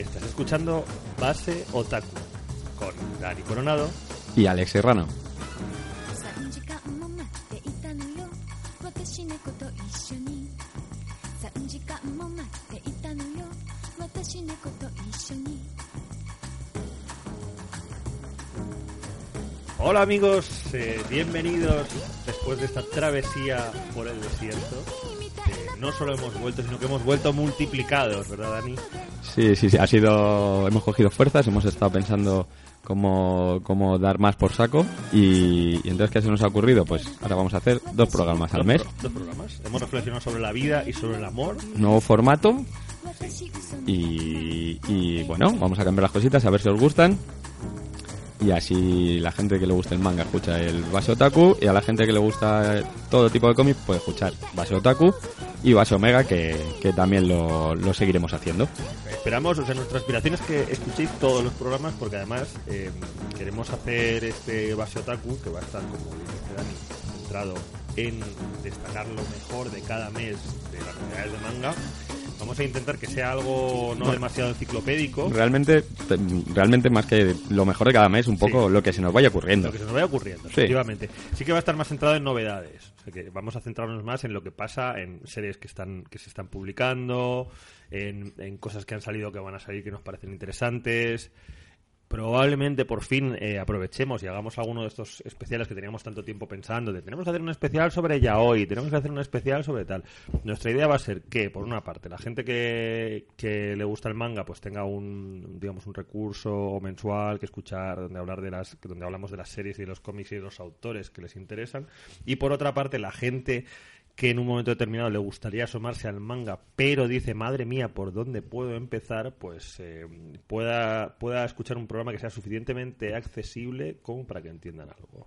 Estás escuchando Base Otaku con Dani Coronado y Alex Serrano. Hola amigos, eh, bienvenidos después de esta travesía por el desierto. No solo hemos vuelto, sino que hemos vuelto multiplicados, ¿verdad Dani? Sí, sí, sí. Ha sido, hemos cogido fuerzas, hemos estado pensando cómo, cómo dar más por saco y, entonces ¿qué se nos ha ocurrido? Pues ahora vamos a hacer dos programas al mes. Dos programas. Hemos reflexionado sobre la vida y sobre el amor. Nuevo formato. Y, y bueno, vamos a cambiar las cositas a ver si os gustan. Y así la gente que le gusta el manga escucha el Base Otaku y a la gente que le gusta todo tipo de cómics puede escuchar Base Otaku y Base Omega que, que también lo, lo seguiremos haciendo. Esperamos, o sea, nuestra aspiración es que escuchéis todos los programas porque además eh, queremos hacer este base otaku que va a estar, como dice Dani, centrado en destacar lo mejor de cada mes de las novedades de manga. Vamos a intentar que sea algo no demasiado enciclopédico, Realmente, te- realmente más que lo mejor de cada mes, un poco Sí. lo que se nos vaya ocurriendo. lo que se nos vaya ocurriendo, Sí. efectivamente. Sí que va a estar más centrado en novedades. O sea que vamos a centrarnos más en lo que pasa en series que están que se están publicando, en, en cosas que han salido que van a salir que nos parecen interesantes. Probablemente por fin eh, aprovechemos y hagamos alguno de estos especiales que teníamos tanto tiempo pensando. De tenemos que hacer un especial sobre ya hoy, tenemos que hacer un especial sobre tal. Nuestra idea va a ser que, por una parte, la gente que, que le gusta el manga, pues tenga un, digamos, un recurso mensual que escuchar donde hablar de las, donde hablamos de las series y de los cómics y de los autores que les interesan. Y por otra parte, la gente que en un momento determinado le gustaría asomarse al manga, pero dice, madre mía, ¿por dónde puedo empezar? Pues eh, pueda, pueda escuchar un programa que sea suficientemente accesible como para que entiendan algo.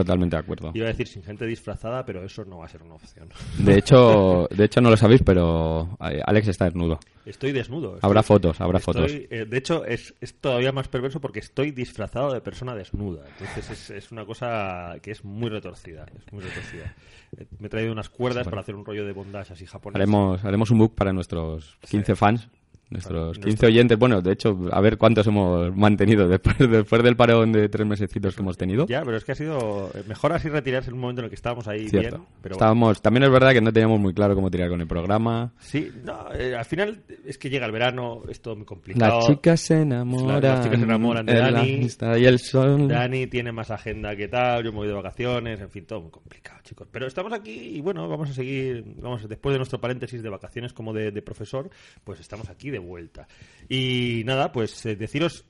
Totalmente de acuerdo. Iba a decir sin gente disfrazada, pero eso no va a ser una opción. De hecho, de hecho no lo sabéis, pero eh, Alex está desnudo. Estoy desnudo. estoy- Habrá fotos, habrá estoy- fotos. eh, de hecho, es, es todavía más perverso porque estoy disfrazado de persona desnuda. Entonces es, es una cosa que es muy retorcida. Es muy retorcida. Eh, Me he traído unas cuerdas para hacer un rollo de bondage así japonés. Haremos, haremos un book para nuestros 15 fans, nuestros Para 15 nuestro- oyentes. Bueno, de hecho, a ver cuántos hemos mantenido después, después del parón de tres mesecitos que hemos tenido. Ya, pero es que ha sido mejor así retirarse en un momento en el que estábamos ahí Cierto. bien. Pero Estábamos, también es verdad que no teníamos muy claro cómo tirar con el programa. sí, no, eh, al final es que llega el verano, es todo muy complicado. Las chicas se enamoran. Las chicas se enamoran de la Dani. y el sol. Dani tiene más agenda que tal, yo me voy de vacaciones, en fin, todo muy complicado, chicos. Pero estamos aquí y bueno, vamos a seguir, vamos, después de nuestro paréntesis de vacaciones como de, de profesor, pues estamos aquí de vuelta. Y nada, pues eh, deciros,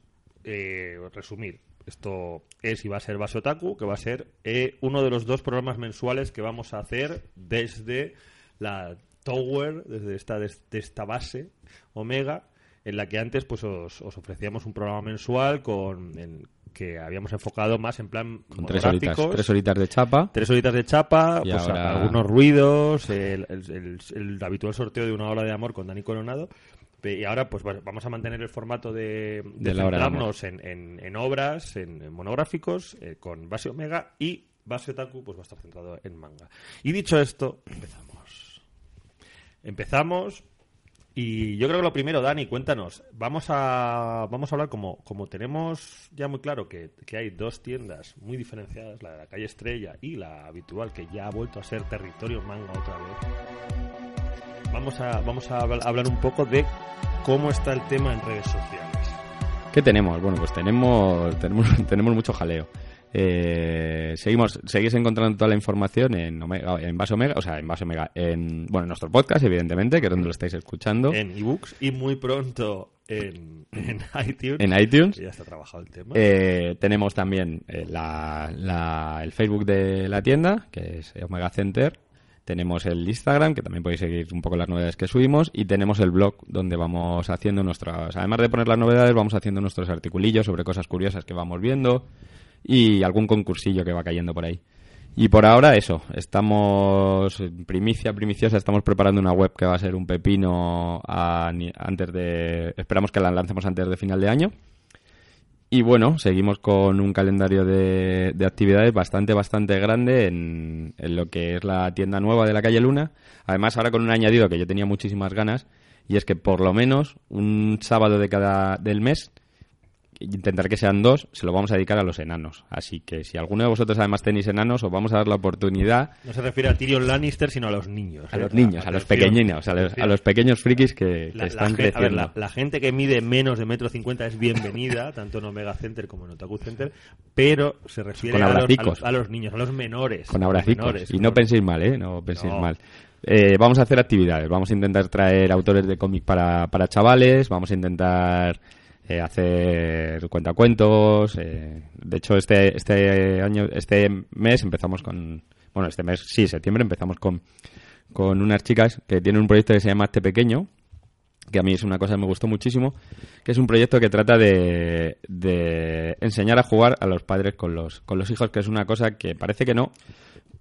eh, resumir. Esto es y va a ser Base Otaku, que va a ser eh, uno de los dos programas mensuales que vamos a hacer desde la Tower, desde esta, desde esta base Omega, en la que antes pues os, os ofrecíamos un programa mensual con en- que habíamos enfocado más en plan Con tres horitas, tres horitas de chapa. Tres horitas de chapa, Y pues ahora- algunos ruidos, el, el- el- el habitual sorteo de una hora de amor con Dani Coronado. Y ahora pues va- vamos a mantener el formato de, centrarnos en, en- en obras, en, en monográficos, eh, con base Omega y base Otaku pues va a estar centrado en manga. Y dicho esto, empezamos. Empezamos y yo creo que lo primero, Dani, cuéntanos. Vamos a, vamos a hablar como, como tenemos ya muy claro que, que hay dos tiendas muy diferenciadas, la de la calle Estrella y la habitual, que ya ha vuelto a ser territorio manga otra vez. Vamos a, vamos a habl- hablar un poco de cómo está el tema en redes sociales. ¿Qué tenemos? Bueno, pues tenemos, tenemos, tenemos mucho jaleo. Eh, seguimos, seguís encontrando toda la información en, Omega, en Base Omega, o sea, en Base Omega, en, bueno, en nuestro podcast, evidentemente, que es donde lo estáis escuchando, en, En ebooks y muy pronto en, en iTunes. iTunes. que Ya está trabajado el tema. Eh, tenemos también eh, la- la- el Facebook de la tienda, que es Omega Center. Tenemos el Instagram, que también podéis seguir un poco las novedades que subimos. Y tenemos el blog, donde vamos haciendo nuestras... Además de poner las novedades, vamos haciendo nuestros articulillos sobre cosas curiosas que vamos viendo. Y algún concursillo que va cayendo por ahí. Y por ahora eso, estamos primicia, primiciosa, estamos preparando una web que va a ser un pepino antes de... Esperamos que la lancemos antes de final de año. Y bueno, seguimos con un calendario de, de actividades bastante, bastante grande en, en lo que es la tienda nueva de la calle Luna. Además, ahora con un añadido que yo tenía muchísimas ganas, y es que por lo menos un sábado de cada del mes intentar que sean dos, se lo vamos a dedicar a los enanos. Así que si alguno de vosotros además tenéis enanos, os vamos a dar la oportunidad No se refiere a Tyrion Lannister, sino a los niños. a ¿eh? los niños, a los pequeñinos, a los, a los pequeños frikis que, La- están a ver, creciendo. la, la gente que mide menos de metro cincuenta es bienvenida, tanto en Omega Center como en Otaku Center, pero se refiere a los, a, los, a los niños, a los menores. Con abracicos. menores, y no penséis mal, ¿eh? No penséis No. mal. Eh, vamos a hacer actividades. Vamos a intentar traer autores de cómic para, para chavales. Vamos a intentar eh, hacer cuentacuentos. eh, de hecho, este, este año, este mes empezamos con... Bueno, este mes, sí, septiembre empezamos con, con unas chicas que tienen un proyecto que se llama Este Pequeño, que a mí es una cosa que me gustó muchísimo, que es un proyecto que trata de, de enseñar a jugar a los padres con los, con los hijos, que es una cosa que parece que no,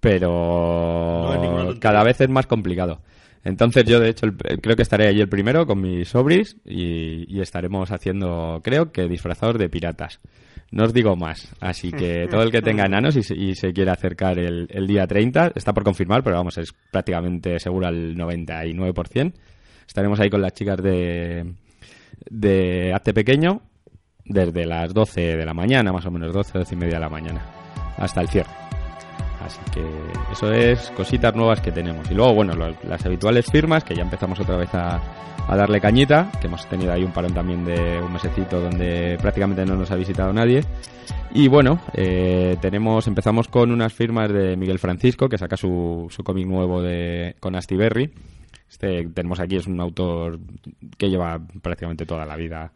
pero cada vez es más complicado. Entonces yo, de hecho, el- creo que estaré allí el primero con mis sobris y, y estaremos haciendo, creo que disfrazados de piratas. No os digo más. Así que todo el que tenga enanos y se, y se quiera acercar el, el día 30, está por confirmar, pero vamos, es prácticamente seguro al 99%. Estaremos ahí con las chicas de, de Arte Pequeño desde las 12 de la mañana, más o menos 12, 12 y media de la mañana, hasta el cierre. Así que eso es cositas nuevas que tenemos. Y luego, bueno, las habituales firmas, que ya empezamos otra vez a, a darle cañita, que hemos tenido ahí un parón también de un mesecito donde prácticamente no nos ha visitado nadie. Y bueno, eh, tenemos, empezamos con unas firmas de Miguel Francisco, que saca su, su cómic nuevo de, con Astiberri. Este tenemos aquí, es un autor que lleva prácticamente toda la vida,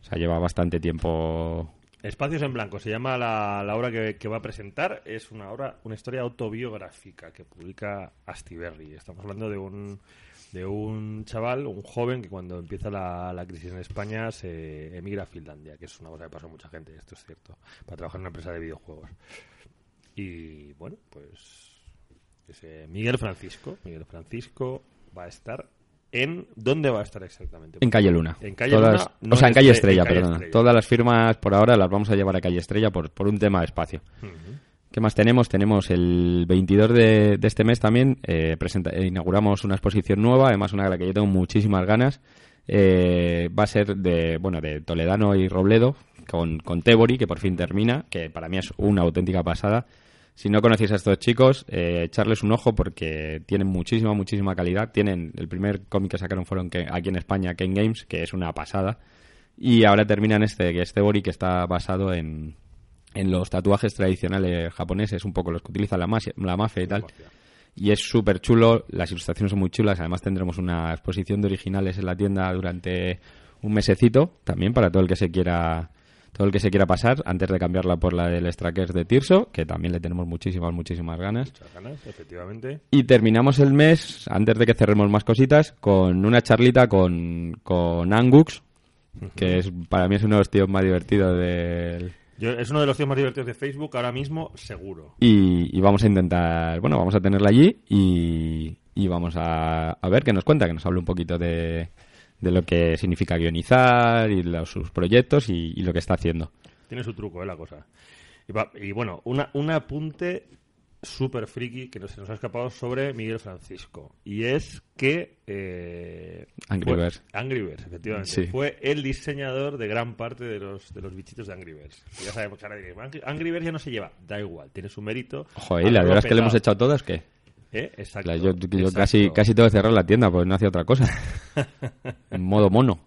o sea, lleva bastante tiempo Espacios en Blanco se llama la, la obra que, va a presentar. Es una obra, una historia autobiográfica que publica Astiberri. Estamos hablando de un, de un chaval, un joven que cuando empieza la, la crisis en España se emigra a Finlandia, que es una cosa que pasó a mucha gente, esto es cierto, para trabajar en una empresa de videojuegos. Y bueno, pues ese Miguel Francisco, Miguel Francisco va a estar en ¿dónde va a estar exactamente? En Calle Luna. En Calle Todas- Luna, no o sea, en Calle Estre- Estrella, en Calle perdona. Estrella. Todas las firmas por ahora las vamos a llevar a Calle Estrella por, por un tema de espacio. ¿Qué más tenemos? Tenemos el 22 de, de este mes también, eh, presenta- eh, inauguramos una exposición nueva, además una de la que yo tengo muchísimas ganas. Eh, va a ser de, bueno, de Toledano y Robledo, con, con Tebori, que por fin termina, que para mí es una auténtica pasada. Si no conocéis a estos chicos, eh, echarles un ojo porque tienen muchísima, muchísima calidad. Tienen el primer cómic que sacaron fueron que, aquí en España, Ken Games, que es una pasada. Y ahora terminan este, que es que está basado en, en los tatuajes tradicionales japoneses, un poco los que utiliza la, mas- la mafia y tal. Y es súper chulo, las ilustraciones son muy chulas, además tendremos una exposición de originales en la tienda durante un mesecito, también para todo el que se quiera todo el que se quiera pasar, antes de cambiarla por la del Strackers de Tirso, que también le tenemos muchísimas, muchísimas ganas. Muchas ganas, efectivamente. Y terminamos el mes, antes de que cerremos más cositas, con una charlita con, con Angux, que es para mí es uno de los tíos más divertidos del, Yo, es uno de los tíos más divertidos de Facebook ahora mismo, seguro. y, y vamos a intentar, bueno, vamos a tenerla allí y, y vamos a, a ver qué nos cuenta, que nos hable un poquito de, de lo que significa guionizar y los- sus proyectos y, y lo que está haciendo. Tiene su truco, ¿eh? La cosa. Y, va- y bueno, una, un apunte súper friki que no se nos ha escapado sobre Miguel Francisco. Y es que... Eh, Angry fue- Birds. Angry Birds, efectivamente. Sí. Fue el diseñador de gran parte de los, de los bichitos de Angry Birds. Y ya sabemos que ahora diréis, Angry, Birds ya no se lleva. Da igual, tiene su mérito. Ojo, y la Haberlo verdad es que le hemos echado todas, que ¿Eh? Exacto. yo, yo exacto. casi, casi tengo que cerrar la tienda, pues no hacía otra cosa. en modo mono.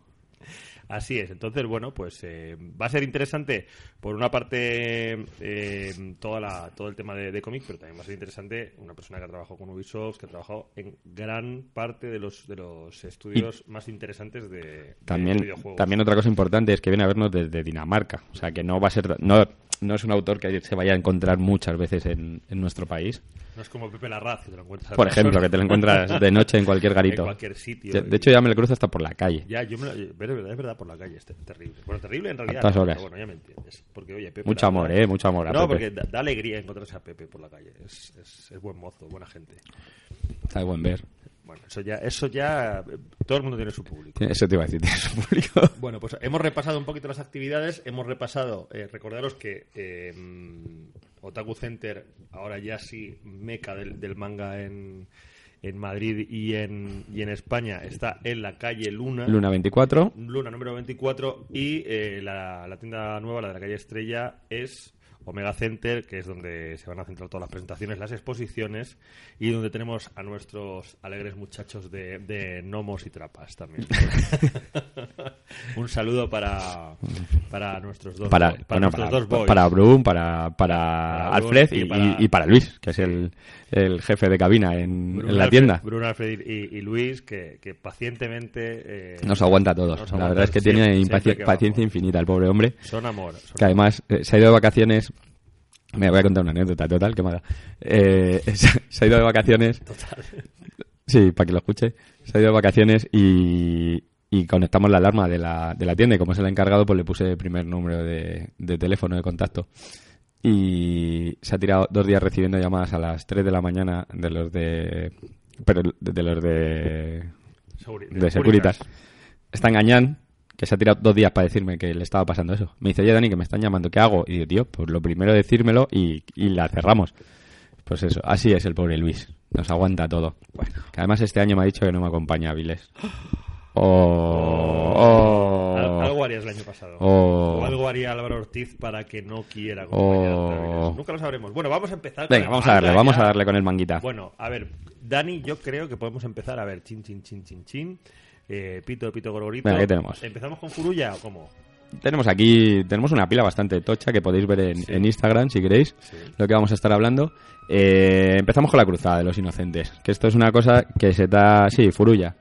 Así es, entonces, bueno, pues eh, va a ser interesante, por una parte, eh, toda la, todo el tema de, de cómic, pero también va a ser interesante una persona que ha trabajado con Ubisoft, que ha trabajado en gran parte de los, de los estudios más interesantes de, de También, videojuegos. también otra cosa importante es que viene a vernos desde Dinamarca. O sea, que no va a ser. No, no es un autor que se vaya a encontrar muchas veces en, en nuestro país. No es como Pepe Larraz, que te lo encuentras. Por ejemplo, que te lo encuentras de noche en cualquier En garito. cualquier sitio. De, de hecho, ya me lo cruzo hasta por la calle. Ya, yo me lo, es verdad, es verdad, por la calle, es terrible. Bueno, terrible en realidad. no, horas. pero bueno, ya me entiendes. Porque, oye, Pepe Mucho amor, ¿eh? Mucho amor a No, Pepe. porque da, da alegría encontrarse a Pepe por la calle. Es, es, es buen mozo, buena gente. Está de buen ver. Bueno, eso ya, eso ya, eh, todo el mundo tiene su público. Eso te iba a decir, tiene su público. Bueno, pues hemos repasado un poquito las actividades, hemos repasado, eh, recordaros que eh, Otaku Center, ahora ya sí, meca del, del manga en, en Madrid y en, y en España, está en la calle Luna. Luna 24. Luna número 24 y eh, la, la tienda nueva, la de la calle Estrella, es Omega Center, que es donde se van a centrar todas las presentaciones, las exposiciones y donde tenemos a nuestros alegres muchachos de, de gnomos y trapas también. Un saludo para, para nuestros dos Para, boys- bueno, nuestros para, dos boys. para Brum, para, para, Para Alfred y y, para- y- para Luis, que es el, el jefe de cabina en, Bruno en la Alfred- tienda. Bruno Alfred y, y Luis, que, que pacientemente... eh, Nos aguanta a todos. nos la verdad es que siempre- tiene que paciencia infinita el pobre hombre. Son amor. son Que además eh, se ha ido de vacaciones. Me voy a contar una anécdota total, que mala. Eh, se ha ido de vacaciones. Total. Sí, para que lo escuche. Se ha ido de vacaciones y, y conectamos la alarma de la, de la tienda. Y como se la ha encargado, pues le puse el primer número de, de teléfono de contacto. Y se ha tirado dos días recibiendo llamadas a las 3 de la mañana de los de. Pero de, de los de. Seguri- de Securitas. Está engañando, que se ha tirado dos días para decirme que le estaba pasando eso. Me dice, oye Dani, que me están llamando, ¿qué hago? Y digo, tío, pues lo primero decírmelo y, y la cerramos. Pues eso, así es el pobre Luis. Nos aguanta todo. Que además este año me ha dicho que no me acompaña a Viles. Oh, oh, Al- Algo harías el año pasado. Oh. O algo haría Álvaro Ortiz para que no quiera. Oh. Avilés. Nunca lo sabremos. Bueno, vamos a empezar. Venga, vamos a darle, vamos a darle con el manguita. Bueno, a ver, Dani, yo creo que podemos empezar. A ver, chin, chin, chin, chin, chin. Eh, pito, pito, gorgorito. Venga, ¿qué tenemos? ¿Empezamos con Furuya o cómo? Tenemos aquí, tenemos una pila bastante tocha que podéis ver en, en Instagram si queréis, Sí. lo que vamos a estar hablando. Eh, empezamos con la cruzada de los inocentes, que esto es una cosa que se te ha... Sí, Furuya.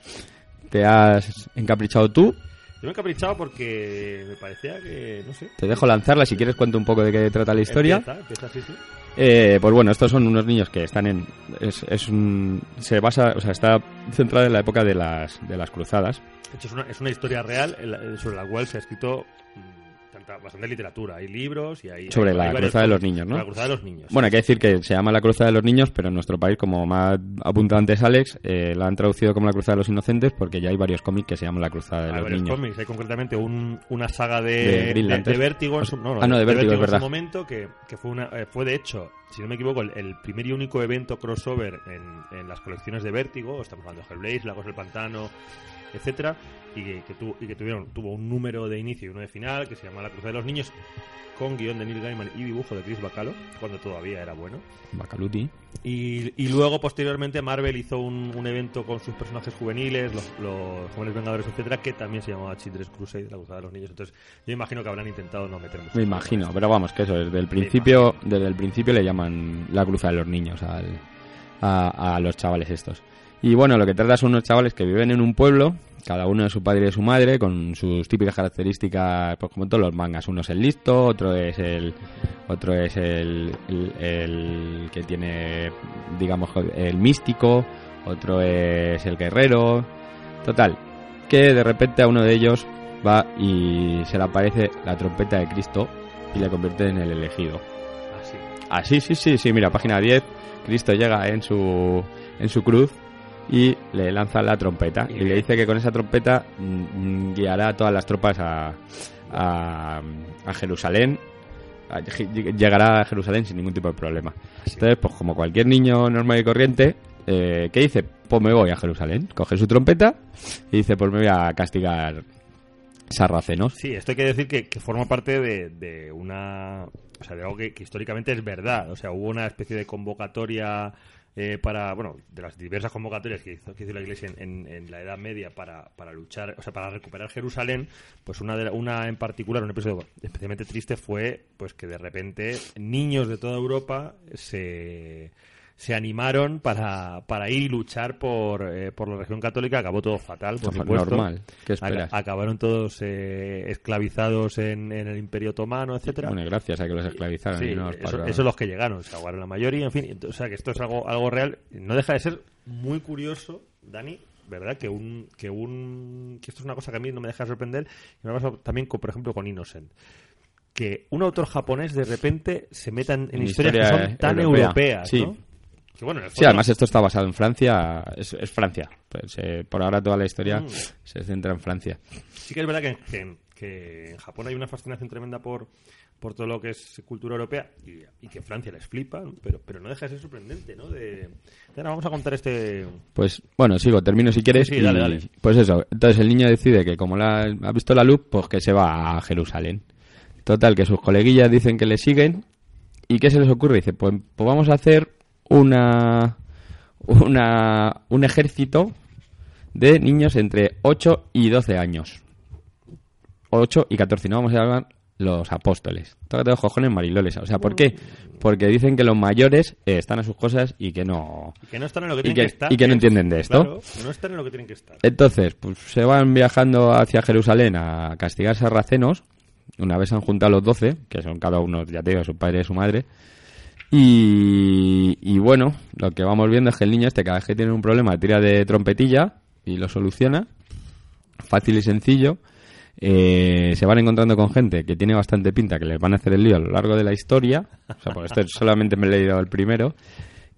Te has encaprichado tú, Yo me he encaprichado porque me parecía que, no sé. te dejo lanzarla, si quieres cuento un poco de qué trata la historia. Empieza, empieza, sí, sí. Eh, pues bueno, estos son unos niños que están en... Es, es un... Se basa, o sea, está centrada en la época de las, de las cruzadas. De hecho, es una, es una historia real sobre la cual se ha escrito bastante literatura. Hay libros y hay. Sobre hay- la hay cruzada de los niños, ¿no? La cruzada de los niños. Bueno, hay que decir que se llama la Cruzada de los Niños, pero en nuestro país, como ha apuntado antes Alex, eh, la han traducido como la Cruzada de los Inocentes porque ya hay varios cómics que se llaman la Cruzada de Hay los varios Niños. cómics. Hay concretamente un- una saga De de, Vértigo. en su- no, no, Ah, no, de Vértigo, es en verdad. su momento que, que fue, una, eh, fue, de hecho, si no me equivoco, el, el primer y único evento crossover en, en las colecciones de Vértigo. Estamos hablando de Hellblaze, La Cosa del Pantano, etcétera y que, que tu- y que tuvieron tuvo un número de inicio y uno de final que se llama La Cruzada de los Niños con guion de Neil Gaiman y dibujo de Chris Bacalo cuando todavía era bueno Bacaluti. y, y luego, posteriormente, Marvel hizo un, un evento con sus personajes juveniles, los, los jóvenes vengadores, etcétera, que también se llamaba Children's Crusade, la cruzada de los niños. Entonces, yo imagino que habrán intentado no meter mucho. Me imagino, pero vamos, que eso, desde el principio, desde el principio le llaman la Cruzada de los Niños al, a, a los chavales estos. Y bueno, lo que trata son unos chavales que viven en un pueblo, cada uno de su padre y de su madre, con sus típicas características, pues como todos los mangas. Uno es el listo, otro es el, otro es el, el, el que tiene, digamos, el místico, otro es el guerrero. Total, que de repente a uno de ellos va y se le aparece la trompeta de Cristo y le convierte en el elegido. Así. Ah, sí, sí, sí, sí, mira, página 10. Cristo llega en su, en su cruz y le lanza la trompeta. Y le dice que con esa trompeta mm, guiará a todas las tropas a, a, a Jerusalén. A- Llegará a Jerusalén sin ningún tipo de problema. así. Entonces, pues como cualquier niño normal y corriente, eh, ¿qué dice? Pues me voy a Jerusalén. Coge su trompeta y dice, pues me voy a castigar sarracenos. Sí, esto hay que decir que, que forma parte de, de una. O sea, de algo que, que históricamente es verdad. O sea, hubo una especie de convocatoria eh, para. Bueno, de las diversas convocatorias que hizo, que hizo la Iglesia en, en- en la Edad Media para, para luchar, o sea, para recuperar Jerusalén. Pues una, de una en particular, un episodio especialmente triste fue pues que de repente niños de toda Europa se se animaron para, para ir y luchar por, eh, por la religión católica. Acabó todo fatal, por Normal, supuesto. normal. ¿Qué esperas? Aca- acabaron todos eh, esclavizados en, en el Imperio Otomano, etcétera. Bueno, gracias a que los esclavizaron. Sí, y no los eso, eso es los que llegaron, se ahogaron la mayoría, en fin. O sea, que esto es algo, algo real. No deja de ser muy curioso, Dani, ¿verdad? Que un, que un, que esto es una cosa que a mí no me deja de sorprender. Y me ha pasado también, con, por ejemplo, con Innocent. Que un autor japonés de repente se meta en, historias que son tan europea. europeas, Sí. ¿no? Que bueno, Sí, además esto está basado en Francia, es, es Francia. Pues, eh, por ahora toda la historia Mm. se centra en Francia. Sí que es verdad que, que- que en Japón hay una fascinación tremenda por, por todo lo que es cultura europea y, y que Francia les flipa, pero, pero no deja de ser sorprendente, ¿no? De, ahora vamos a contar este... Pues bueno, sigo, termino si quieres. Sí, sí, dale, y- dale. Pues eso, entonces el niño decide que como la, ha visto la luz, pues que se va a Jerusalén. Total, que sus coleguillas dicen que le siguen. ¿Y qué se les ocurre? Dice, pues, pues vamos a hacer una, una un ejército de niños entre 8 y 12 años. 8 y 14, no vamos a llamar los apóstoles. Tócate los cojones mariloles. O sea, ¿por qué? Porque dicen que los mayores eh, están a sus cosas y que no... Y que no están en lo que tienen que- que, estar. y que no entienden de esto. Claro, no están en lo que tienen que estar. Entonces, pues se van viajando hacia Jerusalén a castigar sarracenos. Una vez han juntado los 12, que son cada uno, ya te digo, su padre y su madre. Y, y bueno, lo que vamos viendo es que el niño este cada vez que tiene un problema tira de trompetilla y lo soluciona. Fácil y sencillo. Eh, se van encontrando con gente que tiene bastante pinta, que les van a hacer el lío a lo largo de la historia. O sea, porque esto solamente me he leído el primero.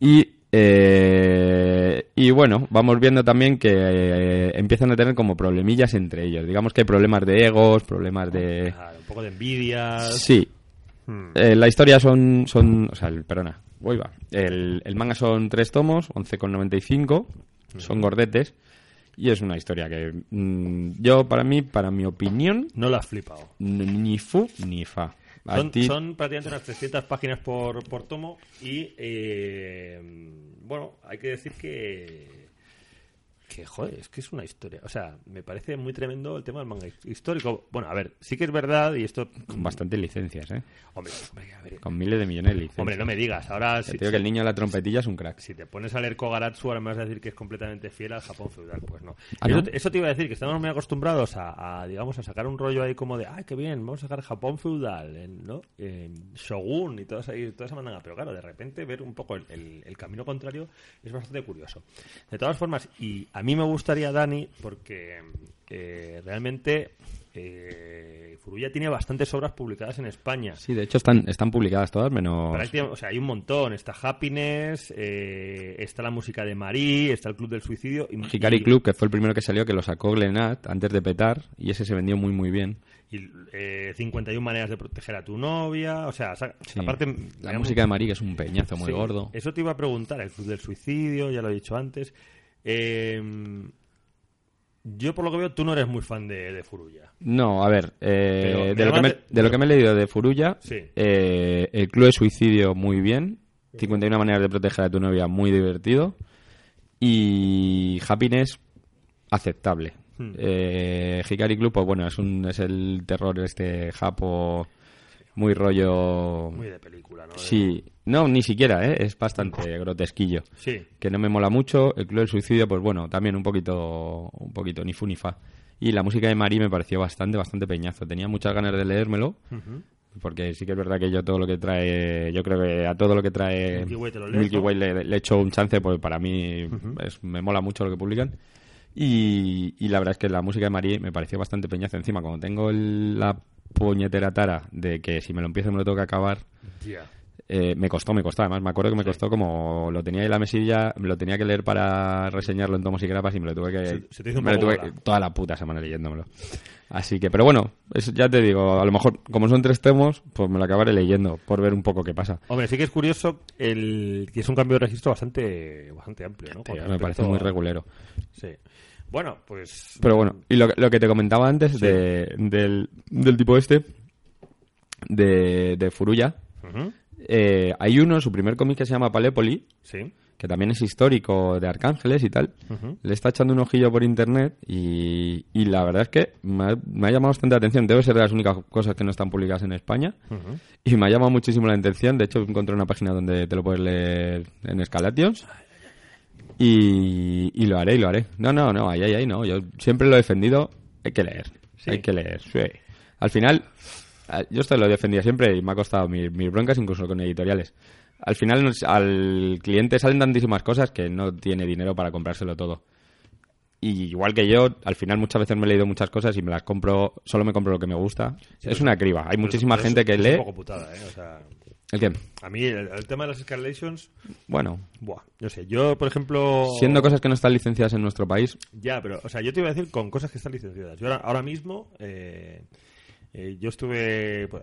Y, eh, y bueno, vamos viendo también que eh, empiezan a tener como problemillas entre ellos. Digamos que hay problemas de egos, problemas de... Claro, un poco de envidias. Sí. Hmm. Eh, la historia son, son... O sea, el, perdona. Voy va. El, el manga son tres tomos, 11,95. Son gordetes. Y es una historia que mm, yo, para mí, para mi opinión, No lo has flipado. ni fu ni fa. A Son, ti- son prácticamente unas 300 páginas por, por tomo y, eh, bueno, hay que decir que, joder, es que es una historia. O sea, me parece muy tremendo el tema del manga histórico. Bueno, a ver, sí que es verdad y esto... Con bastantes licencias, ¿eh? Hombre, hombre, a ver, Con miles de millones de licencias. hombre, no me digas. Ahora, si, te digo que el niño de la trompetilla es un crack. si te pones a leer Kogaratsu, ahora me vas a decir que es completamente fiel al Japón feudal. Pues no. ¿Ah, eso, no? te- eso te iba a decir, que estamos muy acostumbrados a, a, digamos, a sacar un rollo ahí como de, ay, qué bien, vamos a sacar Japón feudal, en- ¿no? En Shogun y todas ahí, toda esa mandanga. Pero claro, de repente ver un poco el, el- el camino contrario es bastante curioso. De todas formas, y a mí me gustaría, Dani, porque eh, realmente eh, Furuya tiene bastantes obras publicadas en España. Sí, de hecho están, están publicadas todas, menos... O sea, hay un montón. Está Happiness, eh, está la música de Marie, está el Club del Suicidio. Y, Hikari y- Club, que fue el primero que salió, que lo sacó Glenat antes de petar, y ese se vendió muy, muy bien. Y eh, 51 maneras de proteger a tu novia. O sea, Sí. aparte. La digamos, música de Marí, que es un peñazo muy sí, gordo. Eso te iba a preguntar. El Club del Suicidio, ya lo he dicho antes. Eh, yo, por lo que veo, tú no eres muy fan de, de Furuya. No, a ver, eh, de, lo que me, llama- de lo que me he leído de Furuya, Sí. eh, el Club de Suicidio muy bien, 51 maneras de proteger a tu novia muy divertido, y Happiness aceptable. Hmm. Eh, Hikari Club, pues bueno, es, un, es el terror este japo muy rollo... Muy de película, ¿no? Sí, no, ni siquiera, ¿eh? es bastante grotesquillo. Sí. Que no me mola mucho. El Club del Suicidio, pues bueno, también un poquito, un poquito ni fu ni fa. Y la música de Mari me pareció bastante, bastante peñazo. Tenía muchas ganas de leérmelo, porque sí que es verdad que yo todo lo que trae, yo creo que a todo lo que trae Milky Way te lo lees, Milky ¿no? Way le, le echo un chance, pues para mí es- me mola mucho lo que publican. Y, y la verdad es que la música de Mari me pareció bastante peñazo. Encima, como tengo el- la puñetera tara de que si me lo empiezo me lo tengo que acabar, eh, me costó, me costó. Además, me acuerdo que me costó como lo tenía ahí en la mesilla, me lo tenía que leer para reseñarlo en tomos y grapas y me lo tuve que. Se- se te hizo un me lo tuve bola. toda la puta semana leyéndomelo. Así que, pero bueno, eso ya te digo, a lo mejor, como son tres tomos, pues me lo acabaré leyendo por ver un poco qué pasa. Hombre, sí que es curioso el que es un cambio de registro bastante bastante amplio, ¿no? Me parece muy regulero. Sí. Bueno, pues Pero bueno, y lo, que- lo que te comentaba antes de, del, del tipo este, de, de Furuya, eh, hay uno, su primer cómic que se llama Palépoli, Sí. que también es histórico de Arcángeles y tal. Le está echando un ojillo por internet y, y la verdad es que me ha, me ha llamado bastante la atención. Debe ser de las únicas cosas que no están publicadas en España. Y me ha llamado muchísimo la atención. De hecho, encontré una página donde te lo puedes leer en Escalations. Y, y lo haré, y lo haré. No, no, no, ahí, ahí, ahí, no. Yo siempre lo he defendido. Hay que leer. Sí. Hay que leer. sí. Al final, yo esto lo defendía siempre y me ha costado mis, mis broncas incluso con editoriales. Al final nos- al cliente salen tantísimas cosas que no tiene dinero para comprárselo todo. Y igual que yo, al final muchas veces me he leído muchas cosas y me las compro, solo me compro lo que me gusta. es una criba. Hay muchísima gente que es lee un poco putada, ¿eh? O sea, ¿El qué? A mí el, el tema de las escalations, Bueno, buah, no sé, yo por ejemplo... siendo cosas que no están licenciadas en nuestro país, Ya, pero, o sea, yo te iba a decir con cosas que están licenciadas. Yo ahora, ahora mismo, eh, eh, yo estuve pues,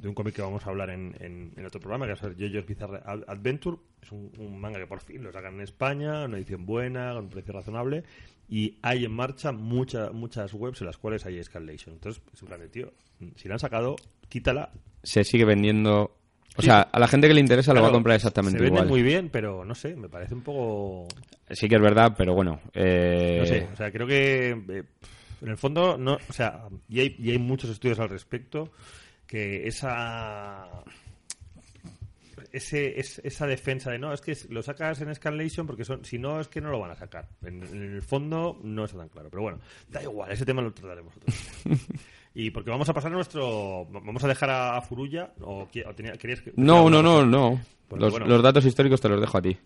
de un cómic que vamos a hablar en, en, en otro programa, que es JoJo's Bizarre Ad- Adventure. Es un, un manga que por fin lo sacan en España, una edición buena, con un precio razonable. Y hay en marcha muchas muchas webs en las cuales hay escalation. Entonces, es un plan de tío. Si la han sacado, quítala. se sigue vendiendo... O sea, a la gente que le interesa lo va a comprar exactamente Se vende igual. muy bien, pero no sé, me parece un poco... Sí que es verdad, pero bueno. eh, No sé, o sea, creo que eh, en el fondo, no, o sea, y hay, y hay muchos estudios al respecto, que esa ese, es- esa defensa de no, es que lo sacas en Scanlation porque son, si no, es que no lo van a sacar. En, en el fondo no está tan claro, pero bueno, da igual, ese tema lo trataremos otro. Y porque vamos a pasar a nuestro. Vamos a dejar a Furulla. ¿O, o tenía- querías que- No, no, no, no. Los, bueno. los datos históricos te los dejo a ti.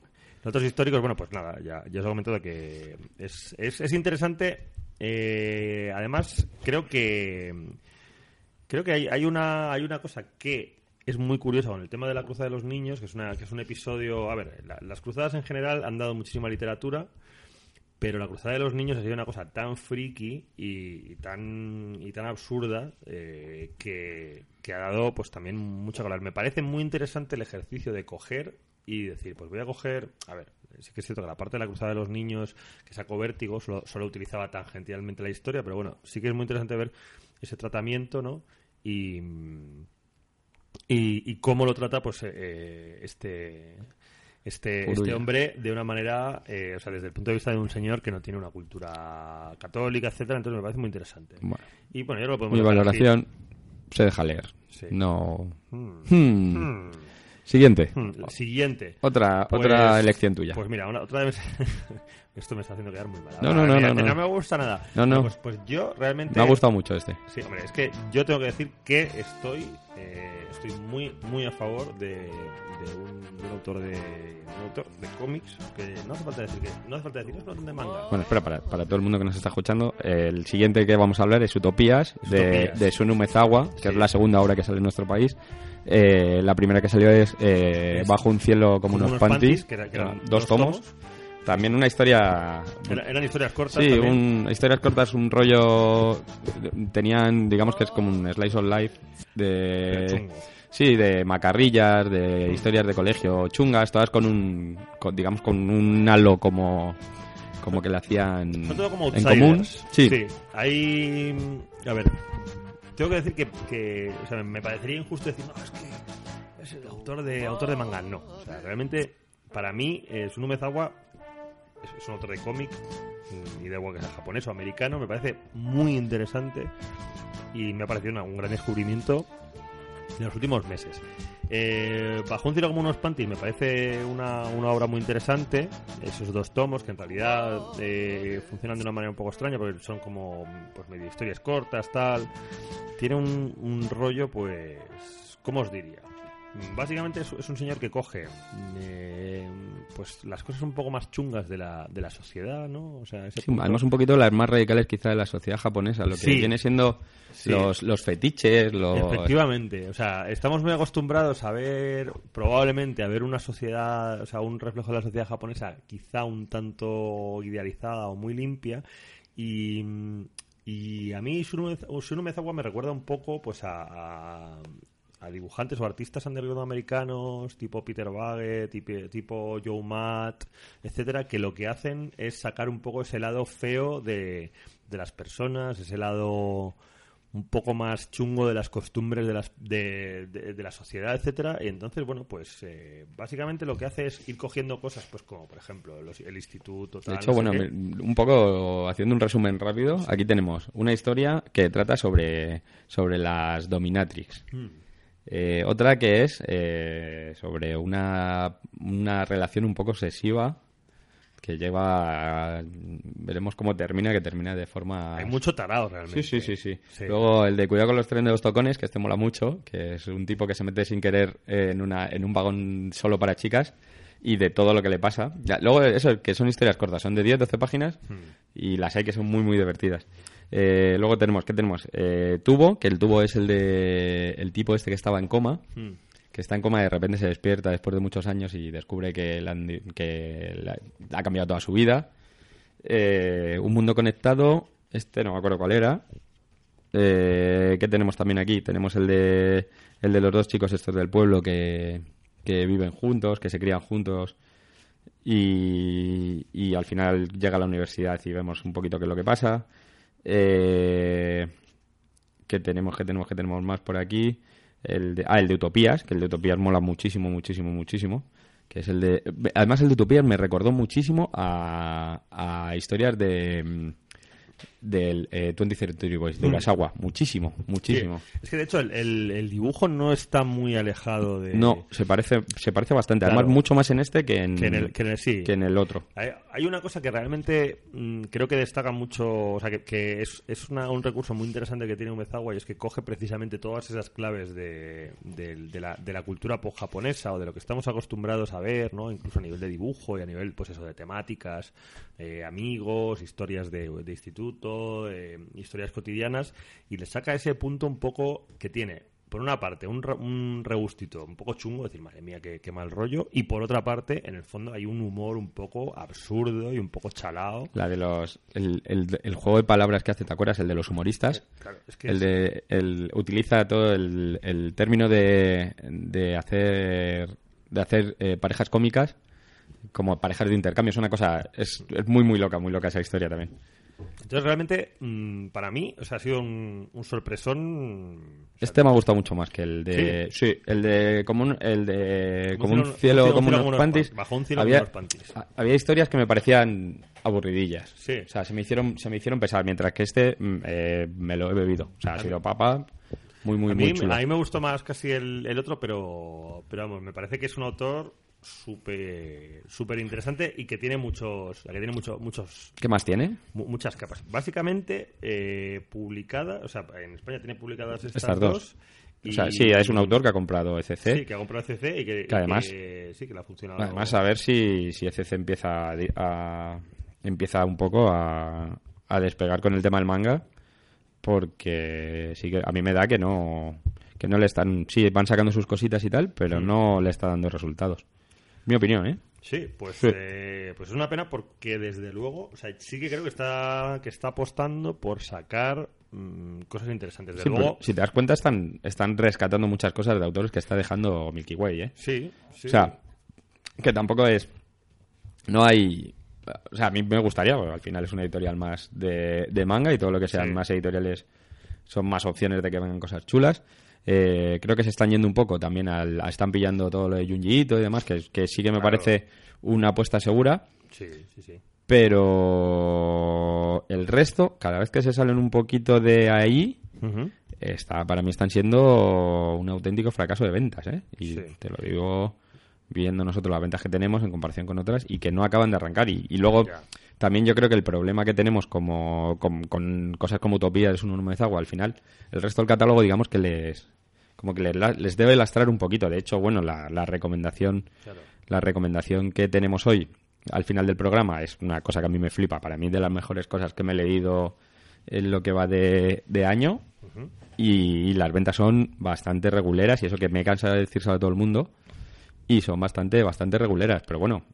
Datos históricos, bueno, pues nada, ya, ya os he comentado que es, es, es interesante. eh, además, creo que creo que hay, hay una hay una cosa que es muy curiosa con el tema de la cruzada de los niños, que es una que es un episodio. A ver, la- las cruzadas en general han dado muchísima literatura, pero la cruzada de los niños ha sido una cosa tan friki y, tan y tan absurda eh, que, que ha dado pues también mucho que hablar. Me parece muy interesante el ejercicio de coger y decir, pues voy a coger, a ver, sí que es cierto que la parte de la cruzada de los niños que sacó Vértigo solo, solo utilizaba tangencialmente la historia, pero bueno, sí que es muy interesante ver ese tratamiento, ¿no? Y, y, y cómo lo trata pues eh, este este, este hombre de una manera, eh, o sea, desde el punto de vista de un señor que no tiene una cultura católica, etcétera, entonces me parece muy interesante. Bueno, Y bueno, yo lo podemos mi valoración se deja leer. Sí. No. Hmm. Hmm. Hmm. Siguiente. Siguiente. Otra, Pues- otra elección tuya. Pues mira, una, otra vez. Esto me está haciendo quedar muy mal. No, no, no, no, no. me gusta nada. No, no. Pues, pues yo realmente. Me ha gustado mucho este. Sí, hombre, es que yo tengo que decir que estoy eh, estoy muy muy a favor de, de un, de un autor de un autor de cómics que no hace falta decir que no hace falta decir es un de manga. Bueno, espera, para, para todo el mundo que nos está escuchando, el siguiente que vamos a hablar es Utopías, de, Utopías. de Sunu Mezawa, que Sí. es la segunda obra que sale en nuestro país. Eh, la primera que salió es, eh, Es Bajo un cielo como, Como unos, panties, que, era- que eran dos, tomos. También una historia... Era- eran historias cortas. Sí, un, historias cortas, un rollo... Tenían, digamos que es como un slice of life de... Sí, de macarrillas, de historias de colegio, chungas, todas con un, con- digamos, con un halo como, como que le hacían Son todo como en común. Sí, Hay. A ver. Tengo que decir que, que, o sea, me parecería injusto decir, no, es que es el autor de autor de manga. No. O sea, realmente, para mí, eh, Sunu Mezawa es, un autor de cómic, mm, y da igual que sea japonés o americano, me parece muy interesante y me ha parecido un gran descubrimiento en los últimos meses. Eh, Bajo un cielo como unos panties me parece una, una obra muy interesante. Esos dos tomos que en realidad eh, funcionan de una manera un poco extraña porque son como pues medio historias cortas, tal. Tiene un rollo, pues, ¿cómo os diría? Básicamente es, es un señor que coge eh, pues las cosas un poco más chungas de la, de la sociedad, ¿no? O sea, ese Sí, punto- además un poquito las más radicales quizá de la sociedad japonesa, lo que Sí. viene siendo Sí. los, los fetiches, los... Efectivamente, o sea, estamos muy acostumbrados a ver, probablemente a ver una sociedad, o sea, un reflejo de la sociedad japonesa quizá un tanto idealizada o muy limpia y, y a mí Shunu Mez- Shunu Mezawa me recuerda un poco pues a, a, a dibujantes o artistas underground americanos tipo Peter Bagge, tipo, tipo Joe Matt, etcétera, que lo que hacen es sacar un poco ese lado feo de, de las personas, ese lado un poco más chungo de las costumbres de, las, de, de- de la sociedad, etcétera y entonces bueno pues eh, básicamente lo que hace es ir cogiendo cosas pues como por ejemplo los- el instituto tal, De hecho, no bueno, qué. un poco haciendo un resumen rápido, aquí tenemos una historia que trata sobre, sobre las dominatrix. Mm. Eh, otra que es eh, sobre una, una relación un poco obsesiva que lleva... a- veremos cómo termina, que termina de forma... hay mucho tarado realmente Sí, sí, sí, sí, Sí. Luego el de cuidado con los trenes de los tocones, que este mola mucho, que es un tipo que se mete sin querer en, una, en un vagón solo para chicas y de todo lo que le pasa. Ya, luego eso, que son historias cortas, son de 10, 12 páginas y las hay que son muy, muy divertidas. Eh, luego tenemos, ¿qué tenemos? Eh, tubo, que el tubo es el de el tipo este que estaba en coma, Mm. que está en coma y de repente se despierta después de muchos años y descubre que, que la- ha cambiado toda su vida. Eh, un mundo conectado, este no me acuerdo cuál era. Eh, ¿Qué tenemos también aquí? Tenemos el de, el de los dos chicos estos del pueblo que, que viven juntos, que se crían juntos y, y al final llega a la universidad y vemos un poquito qué es lo que pasa. Eh, ¿Qué tenemos, qué tenemos, qué tenemos más por aquí? El de, ah, el de Utopías, que el de Utopías mola muchísimo, muchísimo, muchísimo. Que es el de. Además, el de Utopías me recordó muchísimo a, a historias de. Mm, Del eh, 20th Century Boys, de Urasawa. Muchísimo, muchísimo. Sí. Es que de hecho el, el- el dibujo no está muy alejado de. No, se parece, se parece bastante. Claro. Además, mucho más en este que en, Que en el, que en el- sí. que en el otro. Hay, hay una cosa que realmente mm, creo que destaca mucho, o sea, que, que es, es una- un recurso muy interesante que tiene Umezawa y es que coge precisamente todas esas claves de, de- de la, de la cultura po- japonesa o de lo que estamos acostumbrados a ver, ¿no? Incluso a nivel de dibujo y a nivel, pues eso, de temáticas, eh, amigos, historias de, de instituto, eh, historias cotidianas y le saca ese punto un poco que tiene por una parte, un, un regustito un poco chungo, decir, madre mía, qué, qué mal rollo. Y por otra parte, en el fondo hay un humor un poco absurdo y un poco chalado. La de los. El, el- el juego de palabras que hace, ¿te acuerdas? El de los humoristas. Claro, es que El es- de. El, utiliza todo el, el término de, de hacer. De hacer eh, parejas cómicas como parejas de intercambio. Es una cosa. Es, es muy, muy loca, muy loca esa historia también. Entonces, realmente, mm, para mí, o sea, ha sido un, un sorpresón. o sea, Este me ha gustado mucho más que el de. Sí, el de. Como un, el de. Como Como un cielo- cielo, un cielo como como unos unos panties. pan- bajo un cielo había, como unos panties. ha- había historias que me parecían aburridillas. Sí. O sea, se me hicieron, se me hicieron pesar, mientras que este mm, eh, me lo he bebido. O sea, ha sido papa. Muy, muy, a, muy mí, chulo. a mí me gustó más casi el, el otro, pero, pero vamos, me parece que es un autor súper súper interesante y que tiene muchos que tiene mucho, muchos ¿Qué más tiene? mu- muchas capas. Básicamente, eh, publicada, o sea, en España tiene publicadas estas, Estas dos. y- O sea, sí, es un autor que ha comprado ECC. Sí, que ha comprado CC y que, Que además- que- sí, que le ha funcionado. Además, a ver si, si ECC empieza a, empieza un poco a, a despegar con el tema del manga, porque sí que a mí me da que no que no le están, sí, van sacando sus cositas y tal, pero Mm. no le está dando resultados. Mi opinión, ¿eh? Sí, pues, Sí. eh, pues es una pena porque desde luego, o sea, sí que creo que está que está apostando por sacar mm, cosas interesantes. Desde Sí, luego, si te das cuenta, están, están rescatando muchas cosas de autores que está dejando Milky Way, ¿eh? sí, sí. O sea, que tampoco es. No hay. O sea, a mí me gustaría, porque al final es una editorial más de, de manga y todo lo que sean Sí. más editoriales son más opciones de que vengan cosas chulas. Eh, creo que se están yendo un poco también al. a- están pillando todo lo de Junji Ito y demás, que, que sí que me Claro. parece una apuesta segura. sí, sí, sí. Pero el resto, cada vez que se salen un poquito de ahí, está, para mí están siendo un auténtico fracaso de ventas, ¿eh? Y Sí. te lo digo viendo nosotros las ventas que tenemos en comparación con otras y que no acaban de arrancar. Y, y luego Ya. también yo creo que el problema que tenemos como, con, con cosas como Utopía es un Urumezawa, al final el resto del catálogo digamos que les como que les, debe lastrar un poquito. De hecho, bueno, la, la recomendación Claro. la recomendación que tenemos hoy al final del programa es una cosa que a mí me flipa. Para mí de las mejores cosas que me he leído en lo que va de, de año. Y, y las ventas son bastante reguleras y eso que me cansa de decirse a todo el mundo. Y son bastante, bastante reguleras. Pero bueno,